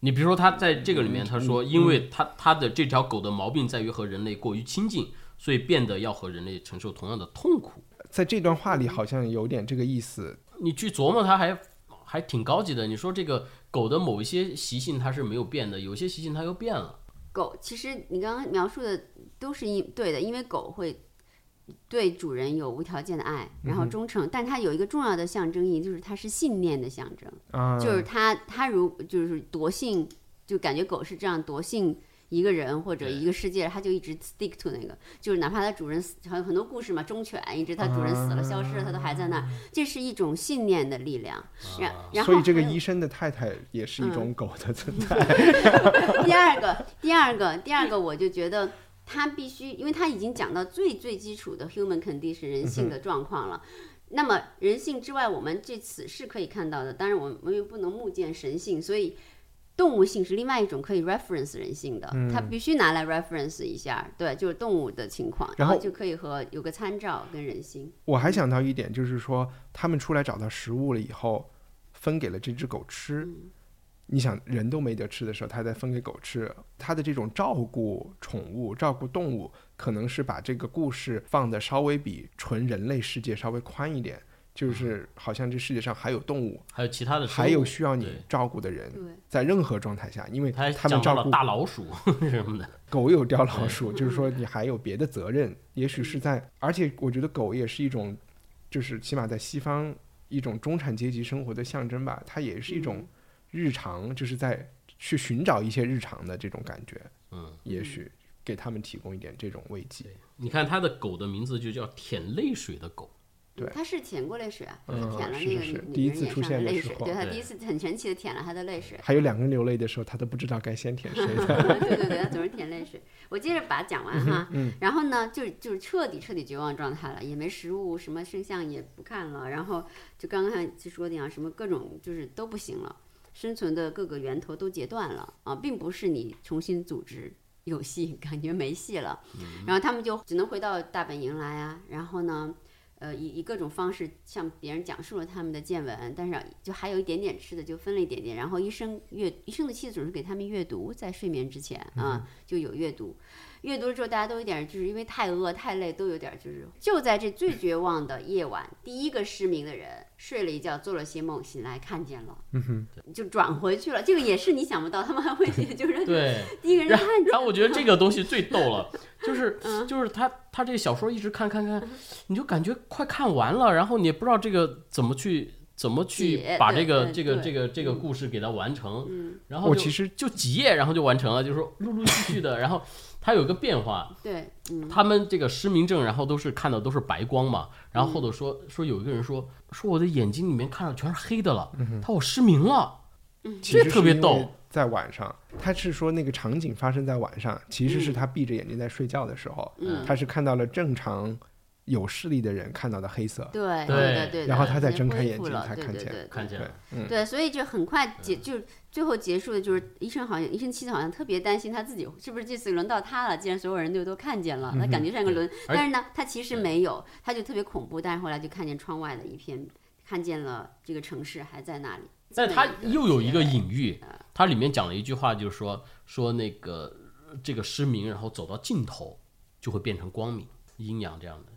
[SPEAKER 2] 你比如说他在这个里面，他
[SPEAKER 1] 嗯
[SPEAKER 2] 说，因为他他的这条狗的毛病在于和人类过于亲近，所以变得要和人类承受同样的痛苦。
[SPEAKER 1] 在这段话里好像有点这个意思。
[SPEAKER 2] 你去琢磨，它还还挺高级的。你说这个狗的某一些习性它是没有变的，有些习性它又变了。
[SPEAKER 3] 狗，其实你刚刚描述的都是一对的，因为狗会对主人有无条件的爱，然后忠诚，但它有一个重要的象征意义，就是它是信念的象征，
[SPEAKER 1] 啊，
[SPEAKER 3] 就是它它如就是夺性，就感觉狗是这样夺性一个人或者一个世界，它就一直 stick to 那个，就是哪怕它主人死，还有很多故事嘛，忠犬一直它主人死了、消失了，它都还在那儿，这是一种信念的力量。然然后
[SPEAKER 1] 所以这个医生的太太也是一种狗的存在。
[SPEAKER 3] 第二个，第二个，第二个，我就觉得他必须，因为他已经讲到最最基础的 human condition 人性的状况了。那么人性之外，我们这此是可以看到的，当然我们我们又不能目见神性，所以动物性是另外一种可以 reference 人性的，它必须拿来 reference 一下，对，就是动物的情况，
[SPEAKER 1] 然后
[SPEAKER 3] 然就可以和有个参照跟人性。
[SPEAKER 1] 我还想到一点，就是说他们出来找到食物了以后，分给了这只狗吃。你想，人都没得吃的时候，他再分给狗吃，他的这种照顾宠物、照顾动物，可能是把这个故事放的稍微比纯人类世界稍微宽一点，就是好像这世界上还有动物，
[SPEAKER 2] 还有其他的，
[SPEAKER 1] 还有需要你照顾的人，在任何状态下，因为
[SPEAKER 2] 他
[SPEAKER 1] 们照顾
[SPEAKER 2] 大老鼠 什么的，
[SPEAKER 1] 狗有叼老鼠，就是说你还有别的责任，也许是在，而且我觉得狗也是一种，就是起码在西方一种中产阶级生活的象征吧，它也是一种日常，就是在去寻找一些日常的这种感觉，
[SPEAKER 2] 嗯，
[SPEAKER 1] 也许给他们提供一点这种慰藉。
[SPEAKER 2] 你看他的狗的名字就叫舔泪水的狗，
[SPEAKER 1] 对。
[SPEAKER 3] 他是舔过泪水啊，他
[SPEAKER 1] 嗯。
[SPEAKER 3] 舔了那个
[SPEAKER 1] 第一次
[SPEAKER 3] 女人脸
[SPEAKER 1] 出现的时
[SPEAKER 3] 上的泪水，对。
[SPEAKER 1] 候
[SPEAKER 3] 他第一次很神奇的舔了他的泪水。
[SPEAKER 1] 还有两个人流泪的时候，他都不知道该先舔谁的。
[SPEAKER 3] 对对对，他总是舔泪水。我接着把它讲完哈，然后呢，就就是彻底彻底绝望状态了，也没食物，什么圣像也不看了，然后就刚刚就说的样，什么各种就是都不行了，生存的各个源头都截断了啊，并不是你重新组织有戏，感觉没戏了，然后他们就只能回到大本营来啊，然后呢。呃，以以各种方式向别人讲述了他们的见闻，但是就还有一点点吃的，就分了一点点。然后医生阅医生的妻子总是给他们阅读，在睡眠之前啊，就有阅读。阅读了之后，大家都有点就是因为太饿太累，都有点就是就在这最绝望的夜晚，第一个失明的人睡了一觉，做了些梦，醒来看见了，就转回去了。这个也是你想不到，他们还会 就是
[SPEAKER 2] 对。
[SPEAKER 3] 第一个人看见了，
[SPEAKER 2] 然后我觉得这个东西最逗了，就是
[SPEAKER 3] 嗯
[SPEAKER 2] 就是他他这个小说一直看看看，你就感觉快看完了，然后你也不知道这个怎么去怎么去把这个这个这个这个故事给它完成，
[SPEAKER 3] 嗯，
[SPEAKER 2] 然后
[SPEAKER 1] 我其实
[SPEAKER 2] 就几页，然后就完成了，就是说陆陆续续的，然后它有一个变化，
[SPEAKER 3] 对，嗯，
[SPEAKER 2] 他们这个失明症，然后都是看到都是白光嘛，然后后头说说有一个人说说我的眼睛里面看到全是黑的了，他说我失明了，
[SPEAKER 1] 其
[SPEAKER 2] 这
[SPEAKER 1] 实
[SPEAKER 2] 特别逗
[SPEAKER 1] 在晚上，他是说那个场景发生在晚上，其实是他闭着眼睛在睡觉的时候，
[SPEAKER 3] 嗯
[SPEAKER 1] 他是看到了正常有视力的人看到的黑色。
[SPEAKER 3] 对
[SPEAKER 2] 对
[SPEAKER 3] 对。对，
[SPEAKER 1] 然后他再睁开眼睛
[SPEAKER 3] 恢复了
[SPEAKER 1] 才看见
[SPEAKER 3] 对对对对。
[SPEAKER 1] 对
[SPEAKER 2] 看见了，，
[SPEAKER 1] 嗯，
[SPEAKER 3] 对，所以就很快结，就最后结束的就是医生好像医生妻子好像特别担心他自己是不是这次轮到他了，既然所有人都都看见了，那感觉像个轮，但是呢，他其实没有，他就特别恐怖，但是后来就看见窗外的一片，看见了这个城市还在那里，
[SPEAKER 2] 但
[SPEAKER 3] 他
[SPEAKER 2] 又有一个隐喻，他里面讲了一句话，就是说说那个这个失明，然后走到尽头就会变成光明，阴阳这样的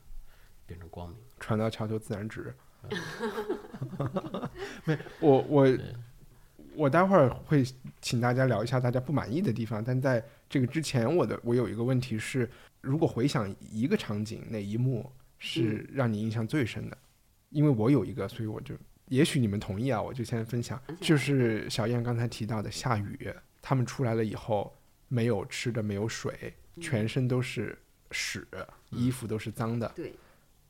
[SPEAKER 2] 变成光明。
[SPEAKER 1] 传到桥头自然直。没，我我我待会儿会请大家聊一下大家不满意的地方，但在这个之前，我的我有一个问题是，如果回想一个场景，哪一幕是让你印象最深的？因为我有一个，所以我就也许你们同意啊，我就先分享，就是小燕刚才提到的下雨，他们出来了以后没有吃的，没有水，全身都是屎，衣服都是脏的，
[SPEAKER 3] 对，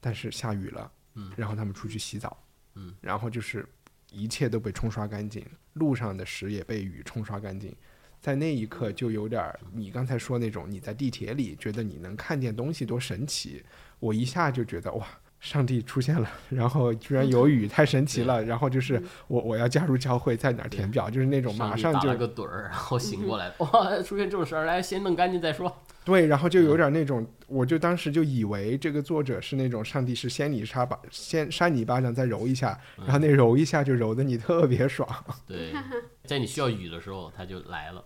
[SPEAKER 1] 但是下雨了，
[SPEAKER 2] 嗯
[SPEAKER 1] 然后他们出去洗澡，
[SPEAKER 2] 嗯，
[SPEAKER 1] 然后就是一切都被冲刷干净，路上的石也被雨冲刷干净，在那一刻就有点儿你刚才说那种你在地铁里觉得你能看见东西多神奇，我一下就觉得哇。上帝出现了，然后居然有雨，太神奇了。然后就是我我要加入教会，在哪儿填表，就是那种马上就
[SPEAKER 2] 了个盹儿，然后醒过来，哇，出现这种事儿，来先弄干净再说。
[SPEAKER 1] 对，然后就有点那种，我就当时就以为这个作者是那种上帝是先你杀把先扇你一巴掌再揉一下，然后那揉一下就揉的你特别爽。
[SPEAKER 2] 对，在你需要雨的时候，他就来了。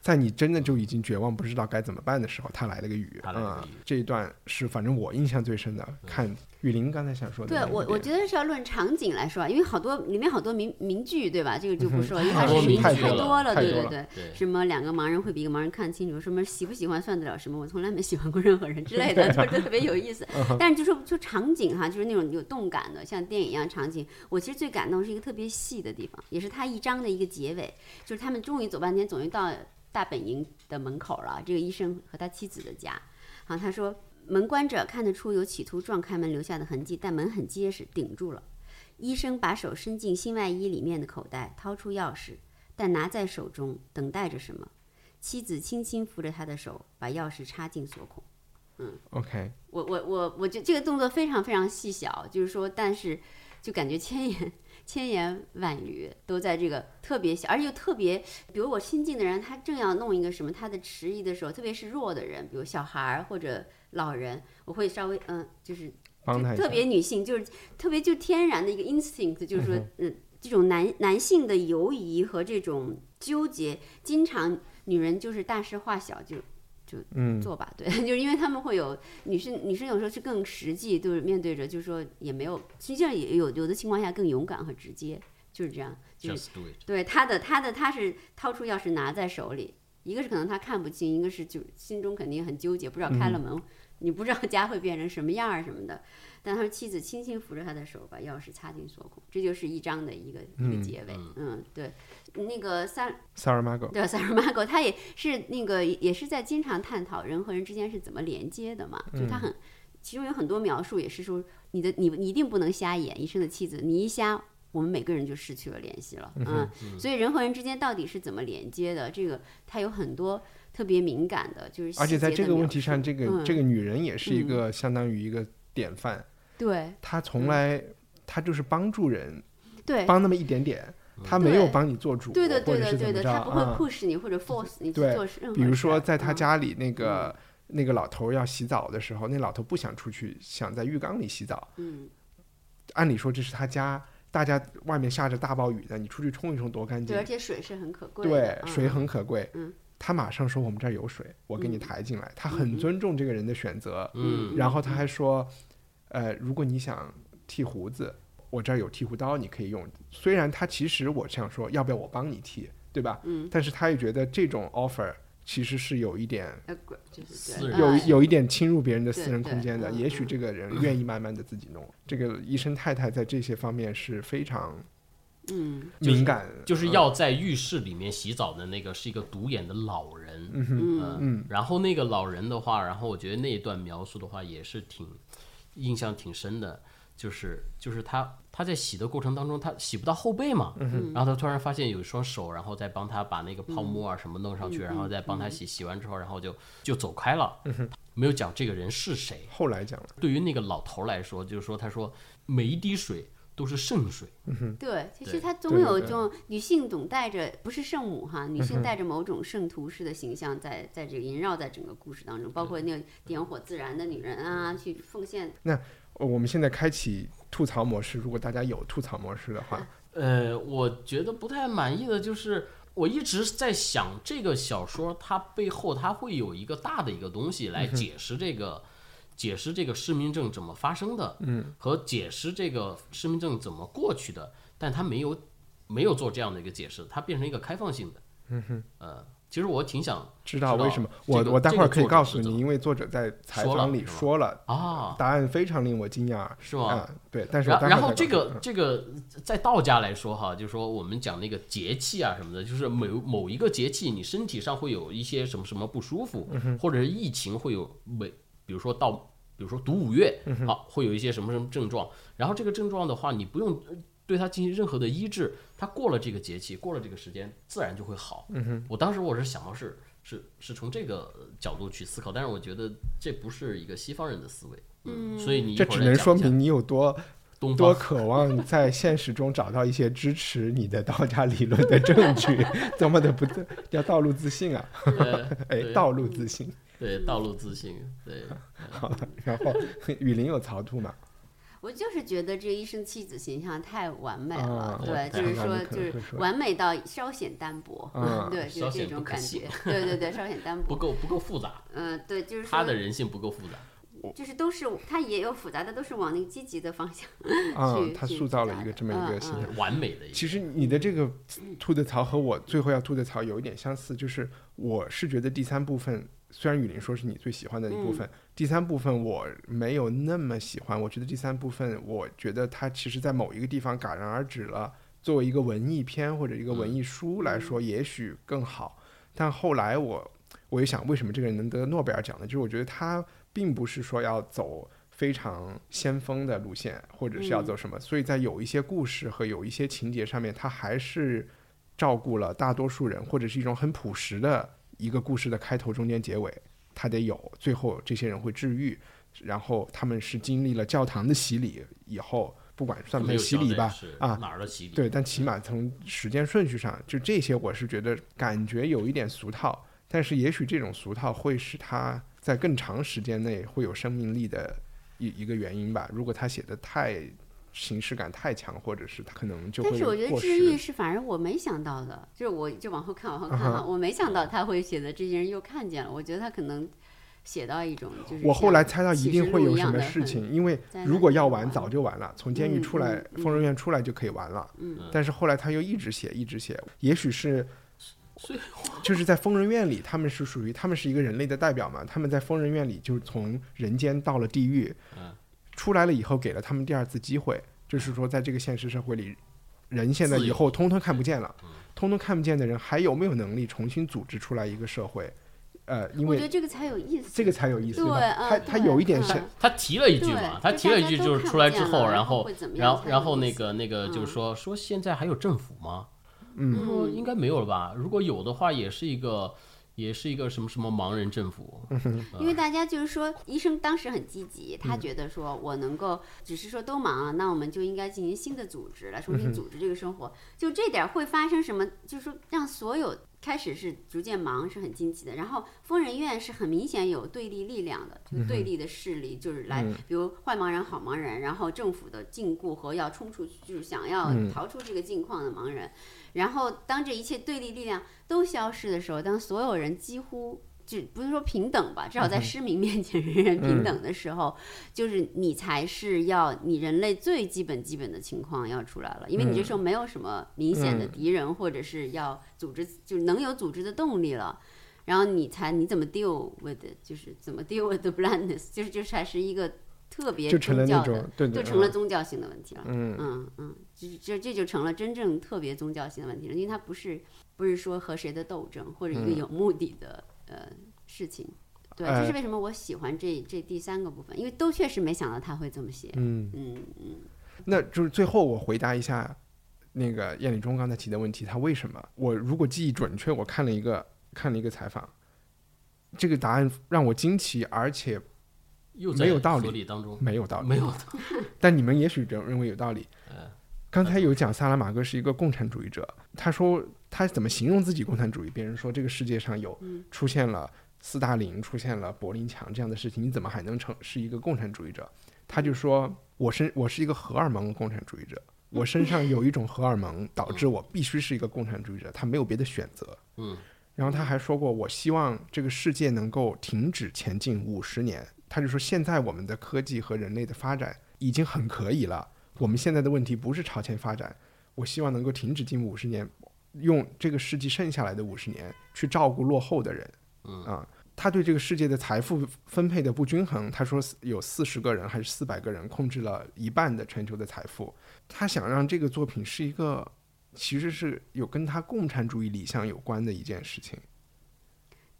[SPEAKER 1] 在你真的就已经绝望不知道该怎么办的时候，他来了个雨，嗯这一段是反正我印象最深的。看雨林刚才想说的
[SPEAKER 3] 对我，我觉得是要论场景来说啊，因为好多里面好多名名句，对吧？这个就不说了，因为它
[SPEAKER 2] 太多
[SPEAKER 3] 是名句太多了，
[SPEAKER 1] 多了
[SPEAKER 3] 对对对。
[SPEAKER 2] 对，
[SPEAKER 3] 什么两个盲人会比一个盲人看清楚，什么喜不喜欢算得了什么，我从来没喜欢过任何人之类的，就是特别有意思。但是就说就场景哈，就是那种有动感的，像电影一样场景，我其实最感动是一个特别细的地方，也是他一章的一个结尾，就是他们终于走半天，终于到大本营的门口了，这个医生和他妻子的家。好，他说门关着，看得出有企图撞开门留下的痕迹，但门很结实，顶住了。医生把手伸进新外衣里面的口袋，掏出钥匙，但拿在手中，等待着什么。妻子轻轻扶着他的手，把钥匙插进锁孔。
[SPEAKER 1] 嗯 OK，
[SPEAKER 3] 我我我我觉得这个动作非常非常细小，就是说，但是就感觉千言千言万语都在这个特别小，而且又特别，比如我亲近的人，他正要弄一个什么，他的迟疑的时候，特别是弱的人，比如小孩儿或者老人，我会稍微嗯，就是特别女性，就是特别就天然的一个 instinct，就是说，嗯，这种男男性的犹疑和这种纠结，经常女人就是大事化小就
[SPEAKER 1] 嗯
[SPEAKER 3] 做吧，对，就是因为他们会有女生，女生有时候是更实际，就是面对着，就是说也没有，实际上也有有的情况下更勇敢和直接，就是这样，就是。对他的他的他是掏出钥匙拿在手里，一个是可能他看不清，一个是就心中肯定很纠结，不知道开了门，你不知道家会变成什么样儿什么的。但他说妻子轻轻扶着他的手，把钥匙插进锁孔，这就是一章的一个一个结尾。嗯，对，那个三
[SPEAKER 1] Sarah Margot，
[SPEAKER 3] 对，萨尔马戈他也是那个也是在经常探讨人和人之间是怎么连接的嘛，就他很其中有很多描述也是说你的你你一定不能瞎眼，医生的妻子，你一瞎。我们每个人就失去了联系了，嗯，所以人和人之间到底是怎么连接的？这个它有很多特别敏感的，就是
[SPEAKER 1] 而且在这个问题上，这个、
[SPEAKER 3] 嗯。
[SPEAKER 1] 这个女人也是一个相当于一个典范，
[SPEAKER 3] 对。
[SPEAKER 1] 她从来她就是帮助人，
[SPEAKER 3] 对。
[SPEAKER 1] 帮那么一点点，她没有帮你做主，
[SPEAKER 3] 对。的对的对的，他不会 push 你或者 force 你去做任何
[SPEAKER 1] 比如说，在他
[SPEAKER 3] 嗯。
[SPEAKER 1] 家里那个、那个老头要洗澡的时候，那老头不想出去，想在浴缸里洗澡。
[SPEAKER 3] 嗯，
[SPEAKER 1] 按理说这是他家，大家外面下着大暴雨的，你出去冲一冲多干净。
[SPEAKER 3] 对，而。且水是很可贵
[SPEAKER 1] 对，，水
[SPEAKER 3] 嗯
[SPEAKER 1] 很可贵。
[SPEAKER 3] 嗯
[SPEAKER 1] 他马上说我们这儿有水，我给你
[SPEAKER 3] 嗯
[SPEAKER 1] 抬进来。他很尊重这个人的选择。
[SPEAKER 2] 嗯
[SPEAKER 1] 然后他还说，呃，如果你想剃胡子，我这儿有剃胡刀，你可以用。虽然他其实我想说，要不要我帮你剃，对吧？
[SPEAKER 3] 嗯，
[SPEAKER 1] 但是他也觉得这种 offer 其实是有一点有有一点侵入别人的私人空间的。
[SPEAKER 3] 嗯
[SPEAKER 1] 也许这个人愿意慢慢的自己弄。这个医生太太在这些方面是非常
[SPEAKER 3] 嗯。
[SPEAKER 1] 敏感，
[SPEAKER 2] 就是要在浴室里面洗澡的那个是一个独眼的老人，
[SPEAKER 1] 嗯哼
[SPEAKER 3] 嗯。
[SPEAKER 1] 嗯。
[SPEAKER 2] 然后那个老人的话，然后我觉得那一段描述的话也是挺印象挺深的，就是就是他他在洗的过程当中，他洗不到后背嘛，
[SPEAKER 1] 嗯
[SPEAKER 2] 然后他突然发现有一双手，然后再帮他把那个泡沫啊什么弄上
[SPEAKER 1] 嗯。
[SPEAKER 2] 去，然后再帮他洗，洗完之后，然后就就走开了，没有讲这个人是谁。
[SPEAKER 1] 后来讲了，
[SPEAKER 2] 对于那个老头来说，就是说他说每一滴水都是圣水，
[SPEAKER 3] 对，其实
[SPEAKER 2] 对
[SPEAKER 3] 它总有这种女性总带着不是圣母哈，女性带着某种圣徒式的形象在在这个萦绕在整个故事当中，包括那个点火自燃的女人啊，去奉献。
[SPEAKER 1] 那我们现在开启吐槽模式，如果大家有吐槽模式的话，
[SPEAKER 2] 呃，我觉得不太满意的就是，我一直在想这个小说它背后它会有一个大的一个东西来解释这个，解释这个失明症怎么发生的，嗯，和解释这个失明症怎么过去的，但他没有没有做这样的一个解释，它变成一个开放性的，嗯哼，呃，其实我挺想
[SPEAKER 1] 知道为什么？
[SPEAKER 2] 这个
[SPEAKER 1] 我我待会儿可以告诉你，因为作者在采访里说了，
[SPEAKER 2] 啊，
[SPEAKER 1] 答案非常令我惊讶。
[SPEAKER 2] 是吗？
[SPEAKER 1] 啊，对，但是
[SPEAKER 2] 然然后这个这个在道家来说哈，就是说我们讲那个节气啊什么的，就是某某一个节气，你身体上会有一些什么什么不舒服，或者是疫情会有每，比如说到比如说读五月，好会有一些什么什么症状，然后这个症状的话，你不用呃对它进行任何的医治，它过了这个节气，过了这个时间，自然就会好。我当时我是想到是是是从这个角度去思考，但是我觉得这不是一个西方人的思维，嗯，所以你
[SPEAKER 1] 这只能说明你有多
[SPEAKER 2] 东
[SPEAKER 1] 多渴望在现实中找到一些支持你的道家理论的证据，多么的不自要道路自信啊！
[SPEAKER 2] 呃
[SPEAKER 1] 哎，道路自信。
[SPEAKER 2] 对道路自信，对，
[SPEAKER 1] 好了，然后雨林有槽吐嘛？
[SPEAKER 3] 我就是觉得这个医生妻子形象太完美了，
[SPEAKER 1] 啊
[SPEAKER 3] 对，就是说就是完美到稍显单薄，
[SPEAKER 1] 嗯
[SPEAKER 3] 对，就是这种感觉，对对对，稍显单薄，
[SPEAKER 2] 不够不够复杂，
[SPEAKER 3] 嗯、对，就是说
[SPEAKER 2] 他的人性不够复杂。
[SPEAKER 3] 就是都是他也有复杂的，都是往那个积极的方向
[SPEAKER 1] 啊他塑造了一个这么一个
[SPEAKER 3] 嗯。
[SPEAKER 1] 形象。
[SPEAKER 2] 完美的一个。
[SPEAKER 1] 其实你的这个吐的槽和我最后要吐的槽有一点相似，就是我是觉得第三部分，虽然雨林说是你最喜欢的一部分，第三部分我没有那么喜欢。我觉得第三部分，我觉得它其实在某一个地方戛然而止了。作为一个文艺片或者一个文艺书来说，也许更好。但后来我我也想，为什么这个人能得诺贝尔奖呢？就是我觉得他并不是说要走非常先锋的路线，或者是要走什么，所以在有一些故事和有一些情节上面，他还是照顾了大多数人，或者是一种很朴实的一个故事的开头、中间、结尾，它得有，最后这些人会治愈，然后他们是经历了教堂的洗礼以后，不管算不算洗礼吧啊，
[SPEAKER 2] 哪儿的洗礼？
[SPEAKER 1] 对，但起码从时间顺序上，就这些，我是觉得感觉有一点俗套，但是也许这种俗套会使它在更长时间内会有生命力的一一个原因吧。如果他写的太形式感太强，或者是他可能就会
[SPEAKER 3] 但是我觉得治愈。是反而我没想到的，就是我就往后看往后看
[SPEAKER 1] 啊
[SPEAKER 3] 哈，我没想到他会写的这些人又看见了，我觉得他可能写到一种就是
[SPEAKER 1] 我后来猜到一定会有什么事情，因为如果要完早就完了，从监狱
[SPEAKER 3] 嗯
[SPEAKER 1] 出来
[SPEAKER 3] 嗯，
[SPEAKER 1] 疯人院出来就可以完了。
[SPEAKER 3] 嗯
[SPEAKER 1] 但是后来他又一直写，一直写，也许是就是在疯人院里，他们是属于他们是一个人类的代表嘛，他们在疯人院里就是从人间到了地狱，
[SPEAKER 2] 嗯
[SPEAKER 1] 出来了以后给了他们第二次机会，就是说在这个现实社会里，人现在以后通通看不见了
[SPEAKER 2] 嗯，
[SPEAKER 1] 通通看不见的人还有没有能力重新组织出来一个社会？呃，因为
[SPEAKER 3] 我觉得这个才有意思。
[SPEAKER 1] 这个才有意思吧？
[SPEAKER 3] 对嗯
[SPEAKER 1] 他他有一点是，
[SPEAKER 2] 他提了一句嘛，他提了一句
[SPEAKER 3] 就
[SPEAKER 2] 是出来之后，然后
[SPEAKER 3] 然后
[SPEAKER 2] 然后那个那个就是
[SPEAKER 3] 嗯
[SPEAKER 2] 说说现在还有政府吗？
[SPEAKER 1] 嗯，
[SPEAKER 2] 应该没有了吧？如果有的话，也是一个也是一个什么什么盲人政府。
[SPEAKER 3] 因为大家就是说，医生当时很积极，他
[SPEAKER 1] 嗯
[SPEAKER 3] 觉得说我能够，只是说都忙了，那我们就应该进行新的组织来重
[SPEAKER 1] 嗯
[SPEAKER 3] 新组织这个生活。就这点儿会发生什么？就是说让所有开始是逐渐忙是很惊奇的，然后疯人院是很明显有对立力量的，
[SPEAKER 1] 嗯
[SPEAKER 3] 就对立的势力，就是来，比如坏盲人、好盲人，然后政府的禁锢和要冲出去，就是想要
[SPEAKER 1] 嗯
[SPEAKER 3] 逃出这个境况的盲人。然后当这一切对立力量都消失的时候，当所有人几乎就不是说平等吧，至少在失明面前人人平等的时候，就是你才是要你人类最基本基本的情况要出来了，因为你这时候没有什么明显的敌人，或者是要组织，就是能有组织的动力了。然后你才你怎么 deal with，it，就是怎么 deal with the blindness，就是就是还是一个特别
[SPEAKER 1] 就成了那种，对对，
[SPEAKER 3] 就成了
[SPEAKER 1] 嗯
[SPEAKER 3] 宗教性的问题了。
[SPEAKER 1] 嗯
[SPEAKER 3] 嗯嗯，这这这就成了真正特别宗教性的问题了，因为它不是不是说和谁的斗争或者一个有目的的、呃事情。对，这是
[SPEAKER 1] 哎
[SPEAKER 3] 为什么我喜欢这这第三个部分，因为都确实没想到他会这么写。
[SPEAKER 1] 嗯。
[SPEAKER 3] 嗯嗯，
[SPEAKER 1] 那就是最后我回答一下那个燕礼忠刚才提的问题，他为什么？我如果记忆准确，我看了一个看了一个采访，这个答案让我惊奇，而且
[SPEAKER 2] 又
[SPEAKER 1] 没有道理
[SPEAKER 2] 合理当中
[SPEAKER 1] 没有道理。
[SPEAKER 2] 没有
[SPEAKER 1] 但你们也许认认为有道理。刚才有讲萨拉马戈是一个共产主义者，他说他怎么形容自己共产主义？别人说这个世界上有出现了斯大林、出现了柏林墙这样的事情，你怎么还能成是一个共产主义者？他就说我身我是一个荷尔蒙共产主义者，我身上有一种荷尔蒙 导致我必须是一个共产主义者，他没有别的选择。
[SPEAKER 2] 嗯，
[SPEAKER 1] 然后他还说过，我希望这个世界能够停止前进五十年。他就说，现在我们的科技和人类的发展已经很可以了，我们现在的问题不是朝前发展，我希望能够停止近五十年，用这个世纪剩下来的五十年去照顾落后的人。
[SPEAKER 2] 嗯
[SPEAKER 1] 啊，他对这个世界的财富分配的不均衡，他说有四十个人还是四百个人控制了一半的全球的财富。他想让这个作品是一个，其实是有跟他共产主义理想有关的一件事情。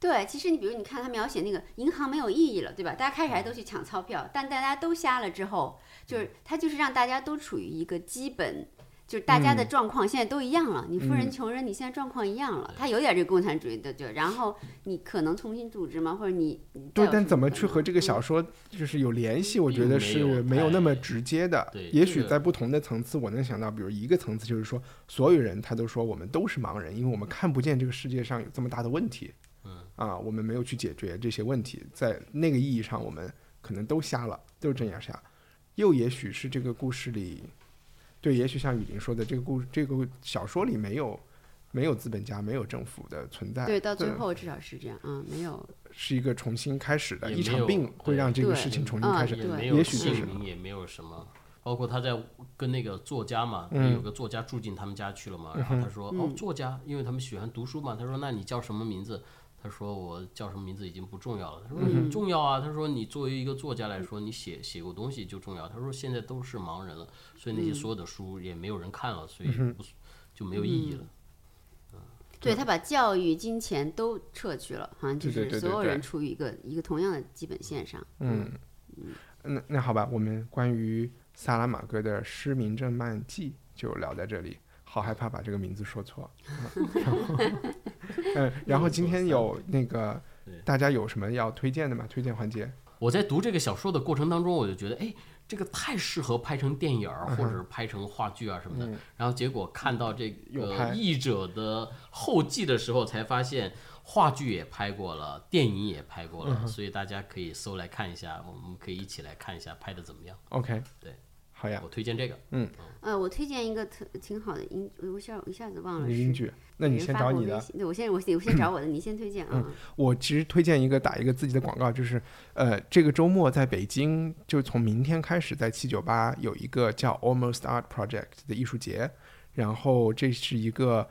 [SPEAKER 3] 对，其实你比如你看他描写那个银行没有意义了，对吧？大家开始还都去抢钞票，但大家都瞎了之后，就是他就是让大家都处于一个基本。就是大家的状况现在都一样了，你富人
[SPEAKER 1] 嗯
[SPEAKER 3] 穷人，你现在状况一样了，他有点这个共产主义的，就。然后你可能重新组织吗？或者你
[SPEAKER 1] 对，但怎么去和这个
[SPEAKER 3] 嗯
[SPEAKER 1] 小说就是有联系？我觉得是没有那么直接的。
[SPEAKER 2] 对
[SPEAKER 1] 也许在不同的层次，我能想到，比如一个层次就是说，所有人他都说我们都是盲人，因为我们看不见这个世界上有这么大的问题。
[SPEAKER 2] 嗯
[SPEAKER 1] 啊，我们没有去解决这些问题，在那个意义上，我们可能都瞎了，都是睁眼瞎。又也许是这个故事里，对，也许像雨林说的，这个故这个小说里没有没有资本家，没有政府的存在，
[SPEAKER 3] 对，到最后至少是这样，嗯，没有，
[SPEAKER 1] 是一个重新开始的，一场病会让这个事情重新开始，
[SPEAKER 3] 对
[SPEAKER 2] 也没有
[SPEAKER 1] 也许就是
[SPEAKER 2] 姓名，也没有什么。包括他在跟那个作家嘛，
[SPEAKER 1] 嗯
[SPEAKER 2] 有个作家住进他们家去了嘛，然后他说：“哦，作家，因为他们喜欢读书嘛。”他说：“那你叫什么名字？”他说：“我叫什么名字已经不重要了。”他说：“重要啊。”他说：“你作为一个作家来说，你写写过东西就重要。”他说：“现在都是盲人了，所以那些所有的书也没有人看了，所以不就没有意义了。
[SPEAKER 3] 对他把教育、金钱都撤去了，好像就是所有人处于一个一个同样的基本线上，
[SPEAKER 1] 嗯，那那好吧，我们关于萨拉玛戈的《失明症漫记》就聊在这里。好害怕把这个名字说错。嗯，然后今天有那个大家有什么要推荐的吗？推荐环节？
[SPEAKER 2] 我在读这个小说的过程当中，我就觉得，哎，这个太适合拍成电影儿，或者是拍成话剧啊什么的。然后结果看到这个
[SPEAKER 1] 有
[SPEAKER 2] 译者的后记的时候，才发现话剧也拍过了，电影也拍过了，所以大家可以搜来看一下，我们可以一起来看一下拍的怎么样。
[SPEAKER 1] OK，
[SPEAKER 2] 对，
[SPEAKER 1] 好呀
[SPEAKER 2] 我，推荐这个。
[SPEAKER 3] 嗯呃，我推荐一个特挺好的音，我一下我一下子忘了是
[SPEAKER 1] 英剧，那你先找你的。
[SPEAKER 3] 对，我先我先我先找我的，你先推荐啊。
[SPEAKER 1] 我其实推荐一个打一个自己的广告，就是呃，这个周末在北京，就从明天开始，在七九八有一个叫 Almost Art Project 的艺术节，然后这是一个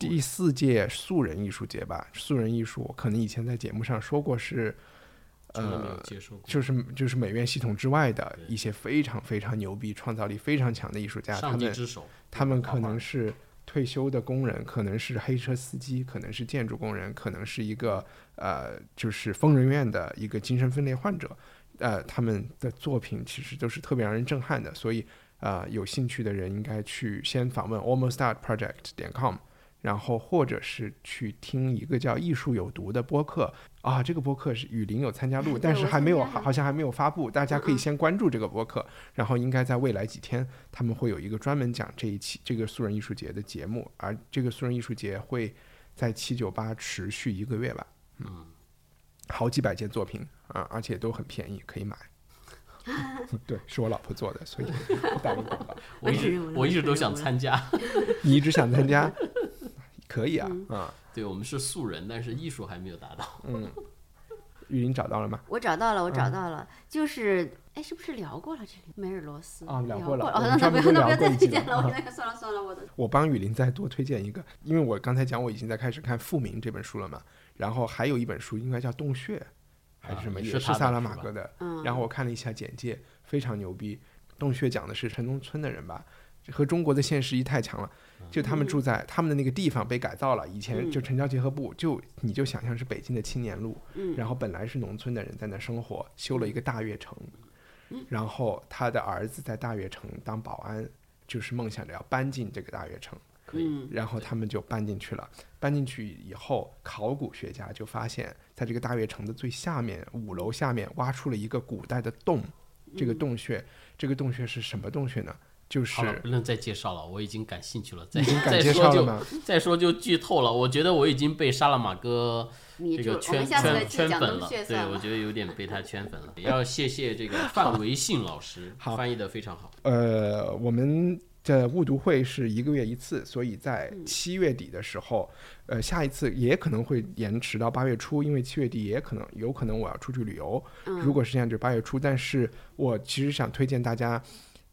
[SPEAKER 1] 第四届素人艺术节吧。素人艺术可能以前在节目上说过是。呃，就是就是美院系统之外的一些非常非常牛逼、创造力非常强的艺术家，他们，他们可能是退休的工人，可能是黑车司机，可能是建筑工人，可能是一个呃，就是疯人院的一个精神分裂患者。呃，他们的作品其实都是特别让人震撼的，所以呃，有兴趣的人应该去先访问 almostartproject 点 com，然后或者是去听一个叫“艺术有毒”的播客啊，这个播客是雨林有参加录，但是还没有，好好像还没有发布，大家可以先关注这个播客，然后应该在未来几天他们会有一个专门讲这一期这个素人艺术节的节目，而这个素人艺术节会在七九八持续一个月吧，
[SPEAKER 2] 嗯，
[SPEAKER 1] 好几百件作品啊，而且都很便宜，可以买。对，是我老婆做的，所以打个广告。
[SPEAKER 2] 我一直 我一直都想参加。
[SPEAKER 1] 你一直想参加，可以啊
[SPEAKER 3] 嗯
[SPEAKER 1] 啊，
[SPEAKER 2] 对我们是素人，但是艺术还没有达到。
[SPEAKER 1] 嗯玉林找到了吗？
[SPEAKER 3] 我找到了，我
[SPEAKER 1] 嗯
[SPEAKER 3] 找到了，就是哎，是不是聊过了这里梅尔罗斯
[SPEAKER 1] 啊聊
[SPEAKER 3] 聊
[SPEAKER 1] 过了我
[SPEAKER 3] 哦，那不要那不要再推荐了，我那个算了算了，我的
[SPEAKER 1] 我帮雨林再多推荐一个，因为我刚才讲我已经在开始看《复明》这本书了嘛，然后还有一本书应该叫《洞穴》，还是什么，
[SPEAKER 2] 是
[SPEAKER 1] 萨拉马戈的。
[SPEAKER 3] 嗯，
[SPEAKER 1] 然后我看了一下简介，非常牛逼。洞穴讲的是城中村的人吧，和中国的现实一太强了。就他们住在他们的那个地方被改造了，以前就城郊结合部，就你就想象是北京的青年路，
[SPEAKER 3] 嗯
[SPEAKER 1] 然后本来是农村的人在那生活，修了一个大悦城，然后他的儿子在大悦城当保安，就是梦想着要搬进这个大悦城。
[SPEAKER 2] 可以，
[SPEAKER 3] 嗯
[SPEAKER 1] 然后他们就搬进去了。搬进去以后，考古学家就发现，在这个大悦城的最下面五楼下面挖出了一个古代的洞。这个洞穴，这个洞穴是什么洞穴呢？就是
[SPEAKER 2] 好了，不能再介绍了，我已经感兴趣了。再再说就？再说就剧透了。我觉得我已经被沙拉马戈
[SPEAKER 3] 你就我
[SPEAKER 2] 这个圈圈圈粉了，对。我觉得有点被他圈粉了。也要谢谢这个范 维信老师，
[SPEAKER 1] 好
[SPEAKER 2] 翻译的非常好。
[SPEAKER 1] 呃，我们的误读会是一个月一次，所以在七月底的时候，呃，下一次也可能会延迟到八月初，因为七月底也可能有可能我要出去旅游。如果是这样，就八月初。但是我其实想推荐大家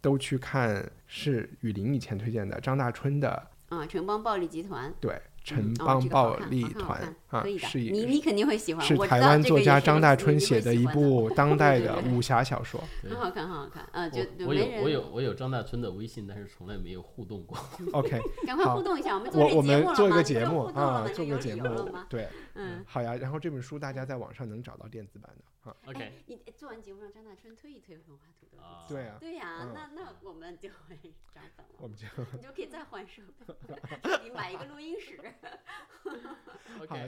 [SPEAKER 1] 都去看，是雨林以前推荐的张大春的
[SPEAKER 3] 啊，城邦暴力集团，
[SPEAKER 1] 对城邦暴力团
[SPEAKER 3] 看
[SPEAKER 1] 啊
[SPEAKER 3] 可以，的，
[SPEAKER 1] 是
[SPEAKER 3] 你你肯定会喜欢。
[SPEAKER 1] 是台湾作家张大春写的一部当代的武侠小说。
[SPEAKER 3] 很好看，很好看。嗯，就就
[SPEAKER 2] 我我有我有我有张大春的微信，但是从来没有互动过。
[SPEAKER 1] OK，
[SPEAKER 3] 赶快互动一下，我们做
[SPEAKER 1] 我我
[SPEAKER 3] 这节目了
[SPEAKER 1] 们做一个节目
[SPEAKER 3] 互动了
[SPEAKER 1] 啊做个节目对，
[SPEAKER 3] 嗯，
[SPEAKER 1] 好呀。然后这本书大家在网上能找到电子版的啊。
[SPEAKER 2] OK，
[SPEAKER 3] 哎你做完节目让张大春推一推文化土豆。
[SPEAKER 2] 啊
[SPEAKER 1] 对啊，
[SPEAKER 3] 对呀，
[SPEAKER 1] 嗯
[SPEAKER 3] 那那我们就会涨粉了，
[SPEAKER 1] 我们就
[SPEAKER 3] 你就可以再换设备，你买一个录音室。
[SPEAKER 1] 好
[SPEAKER 2] ，OK，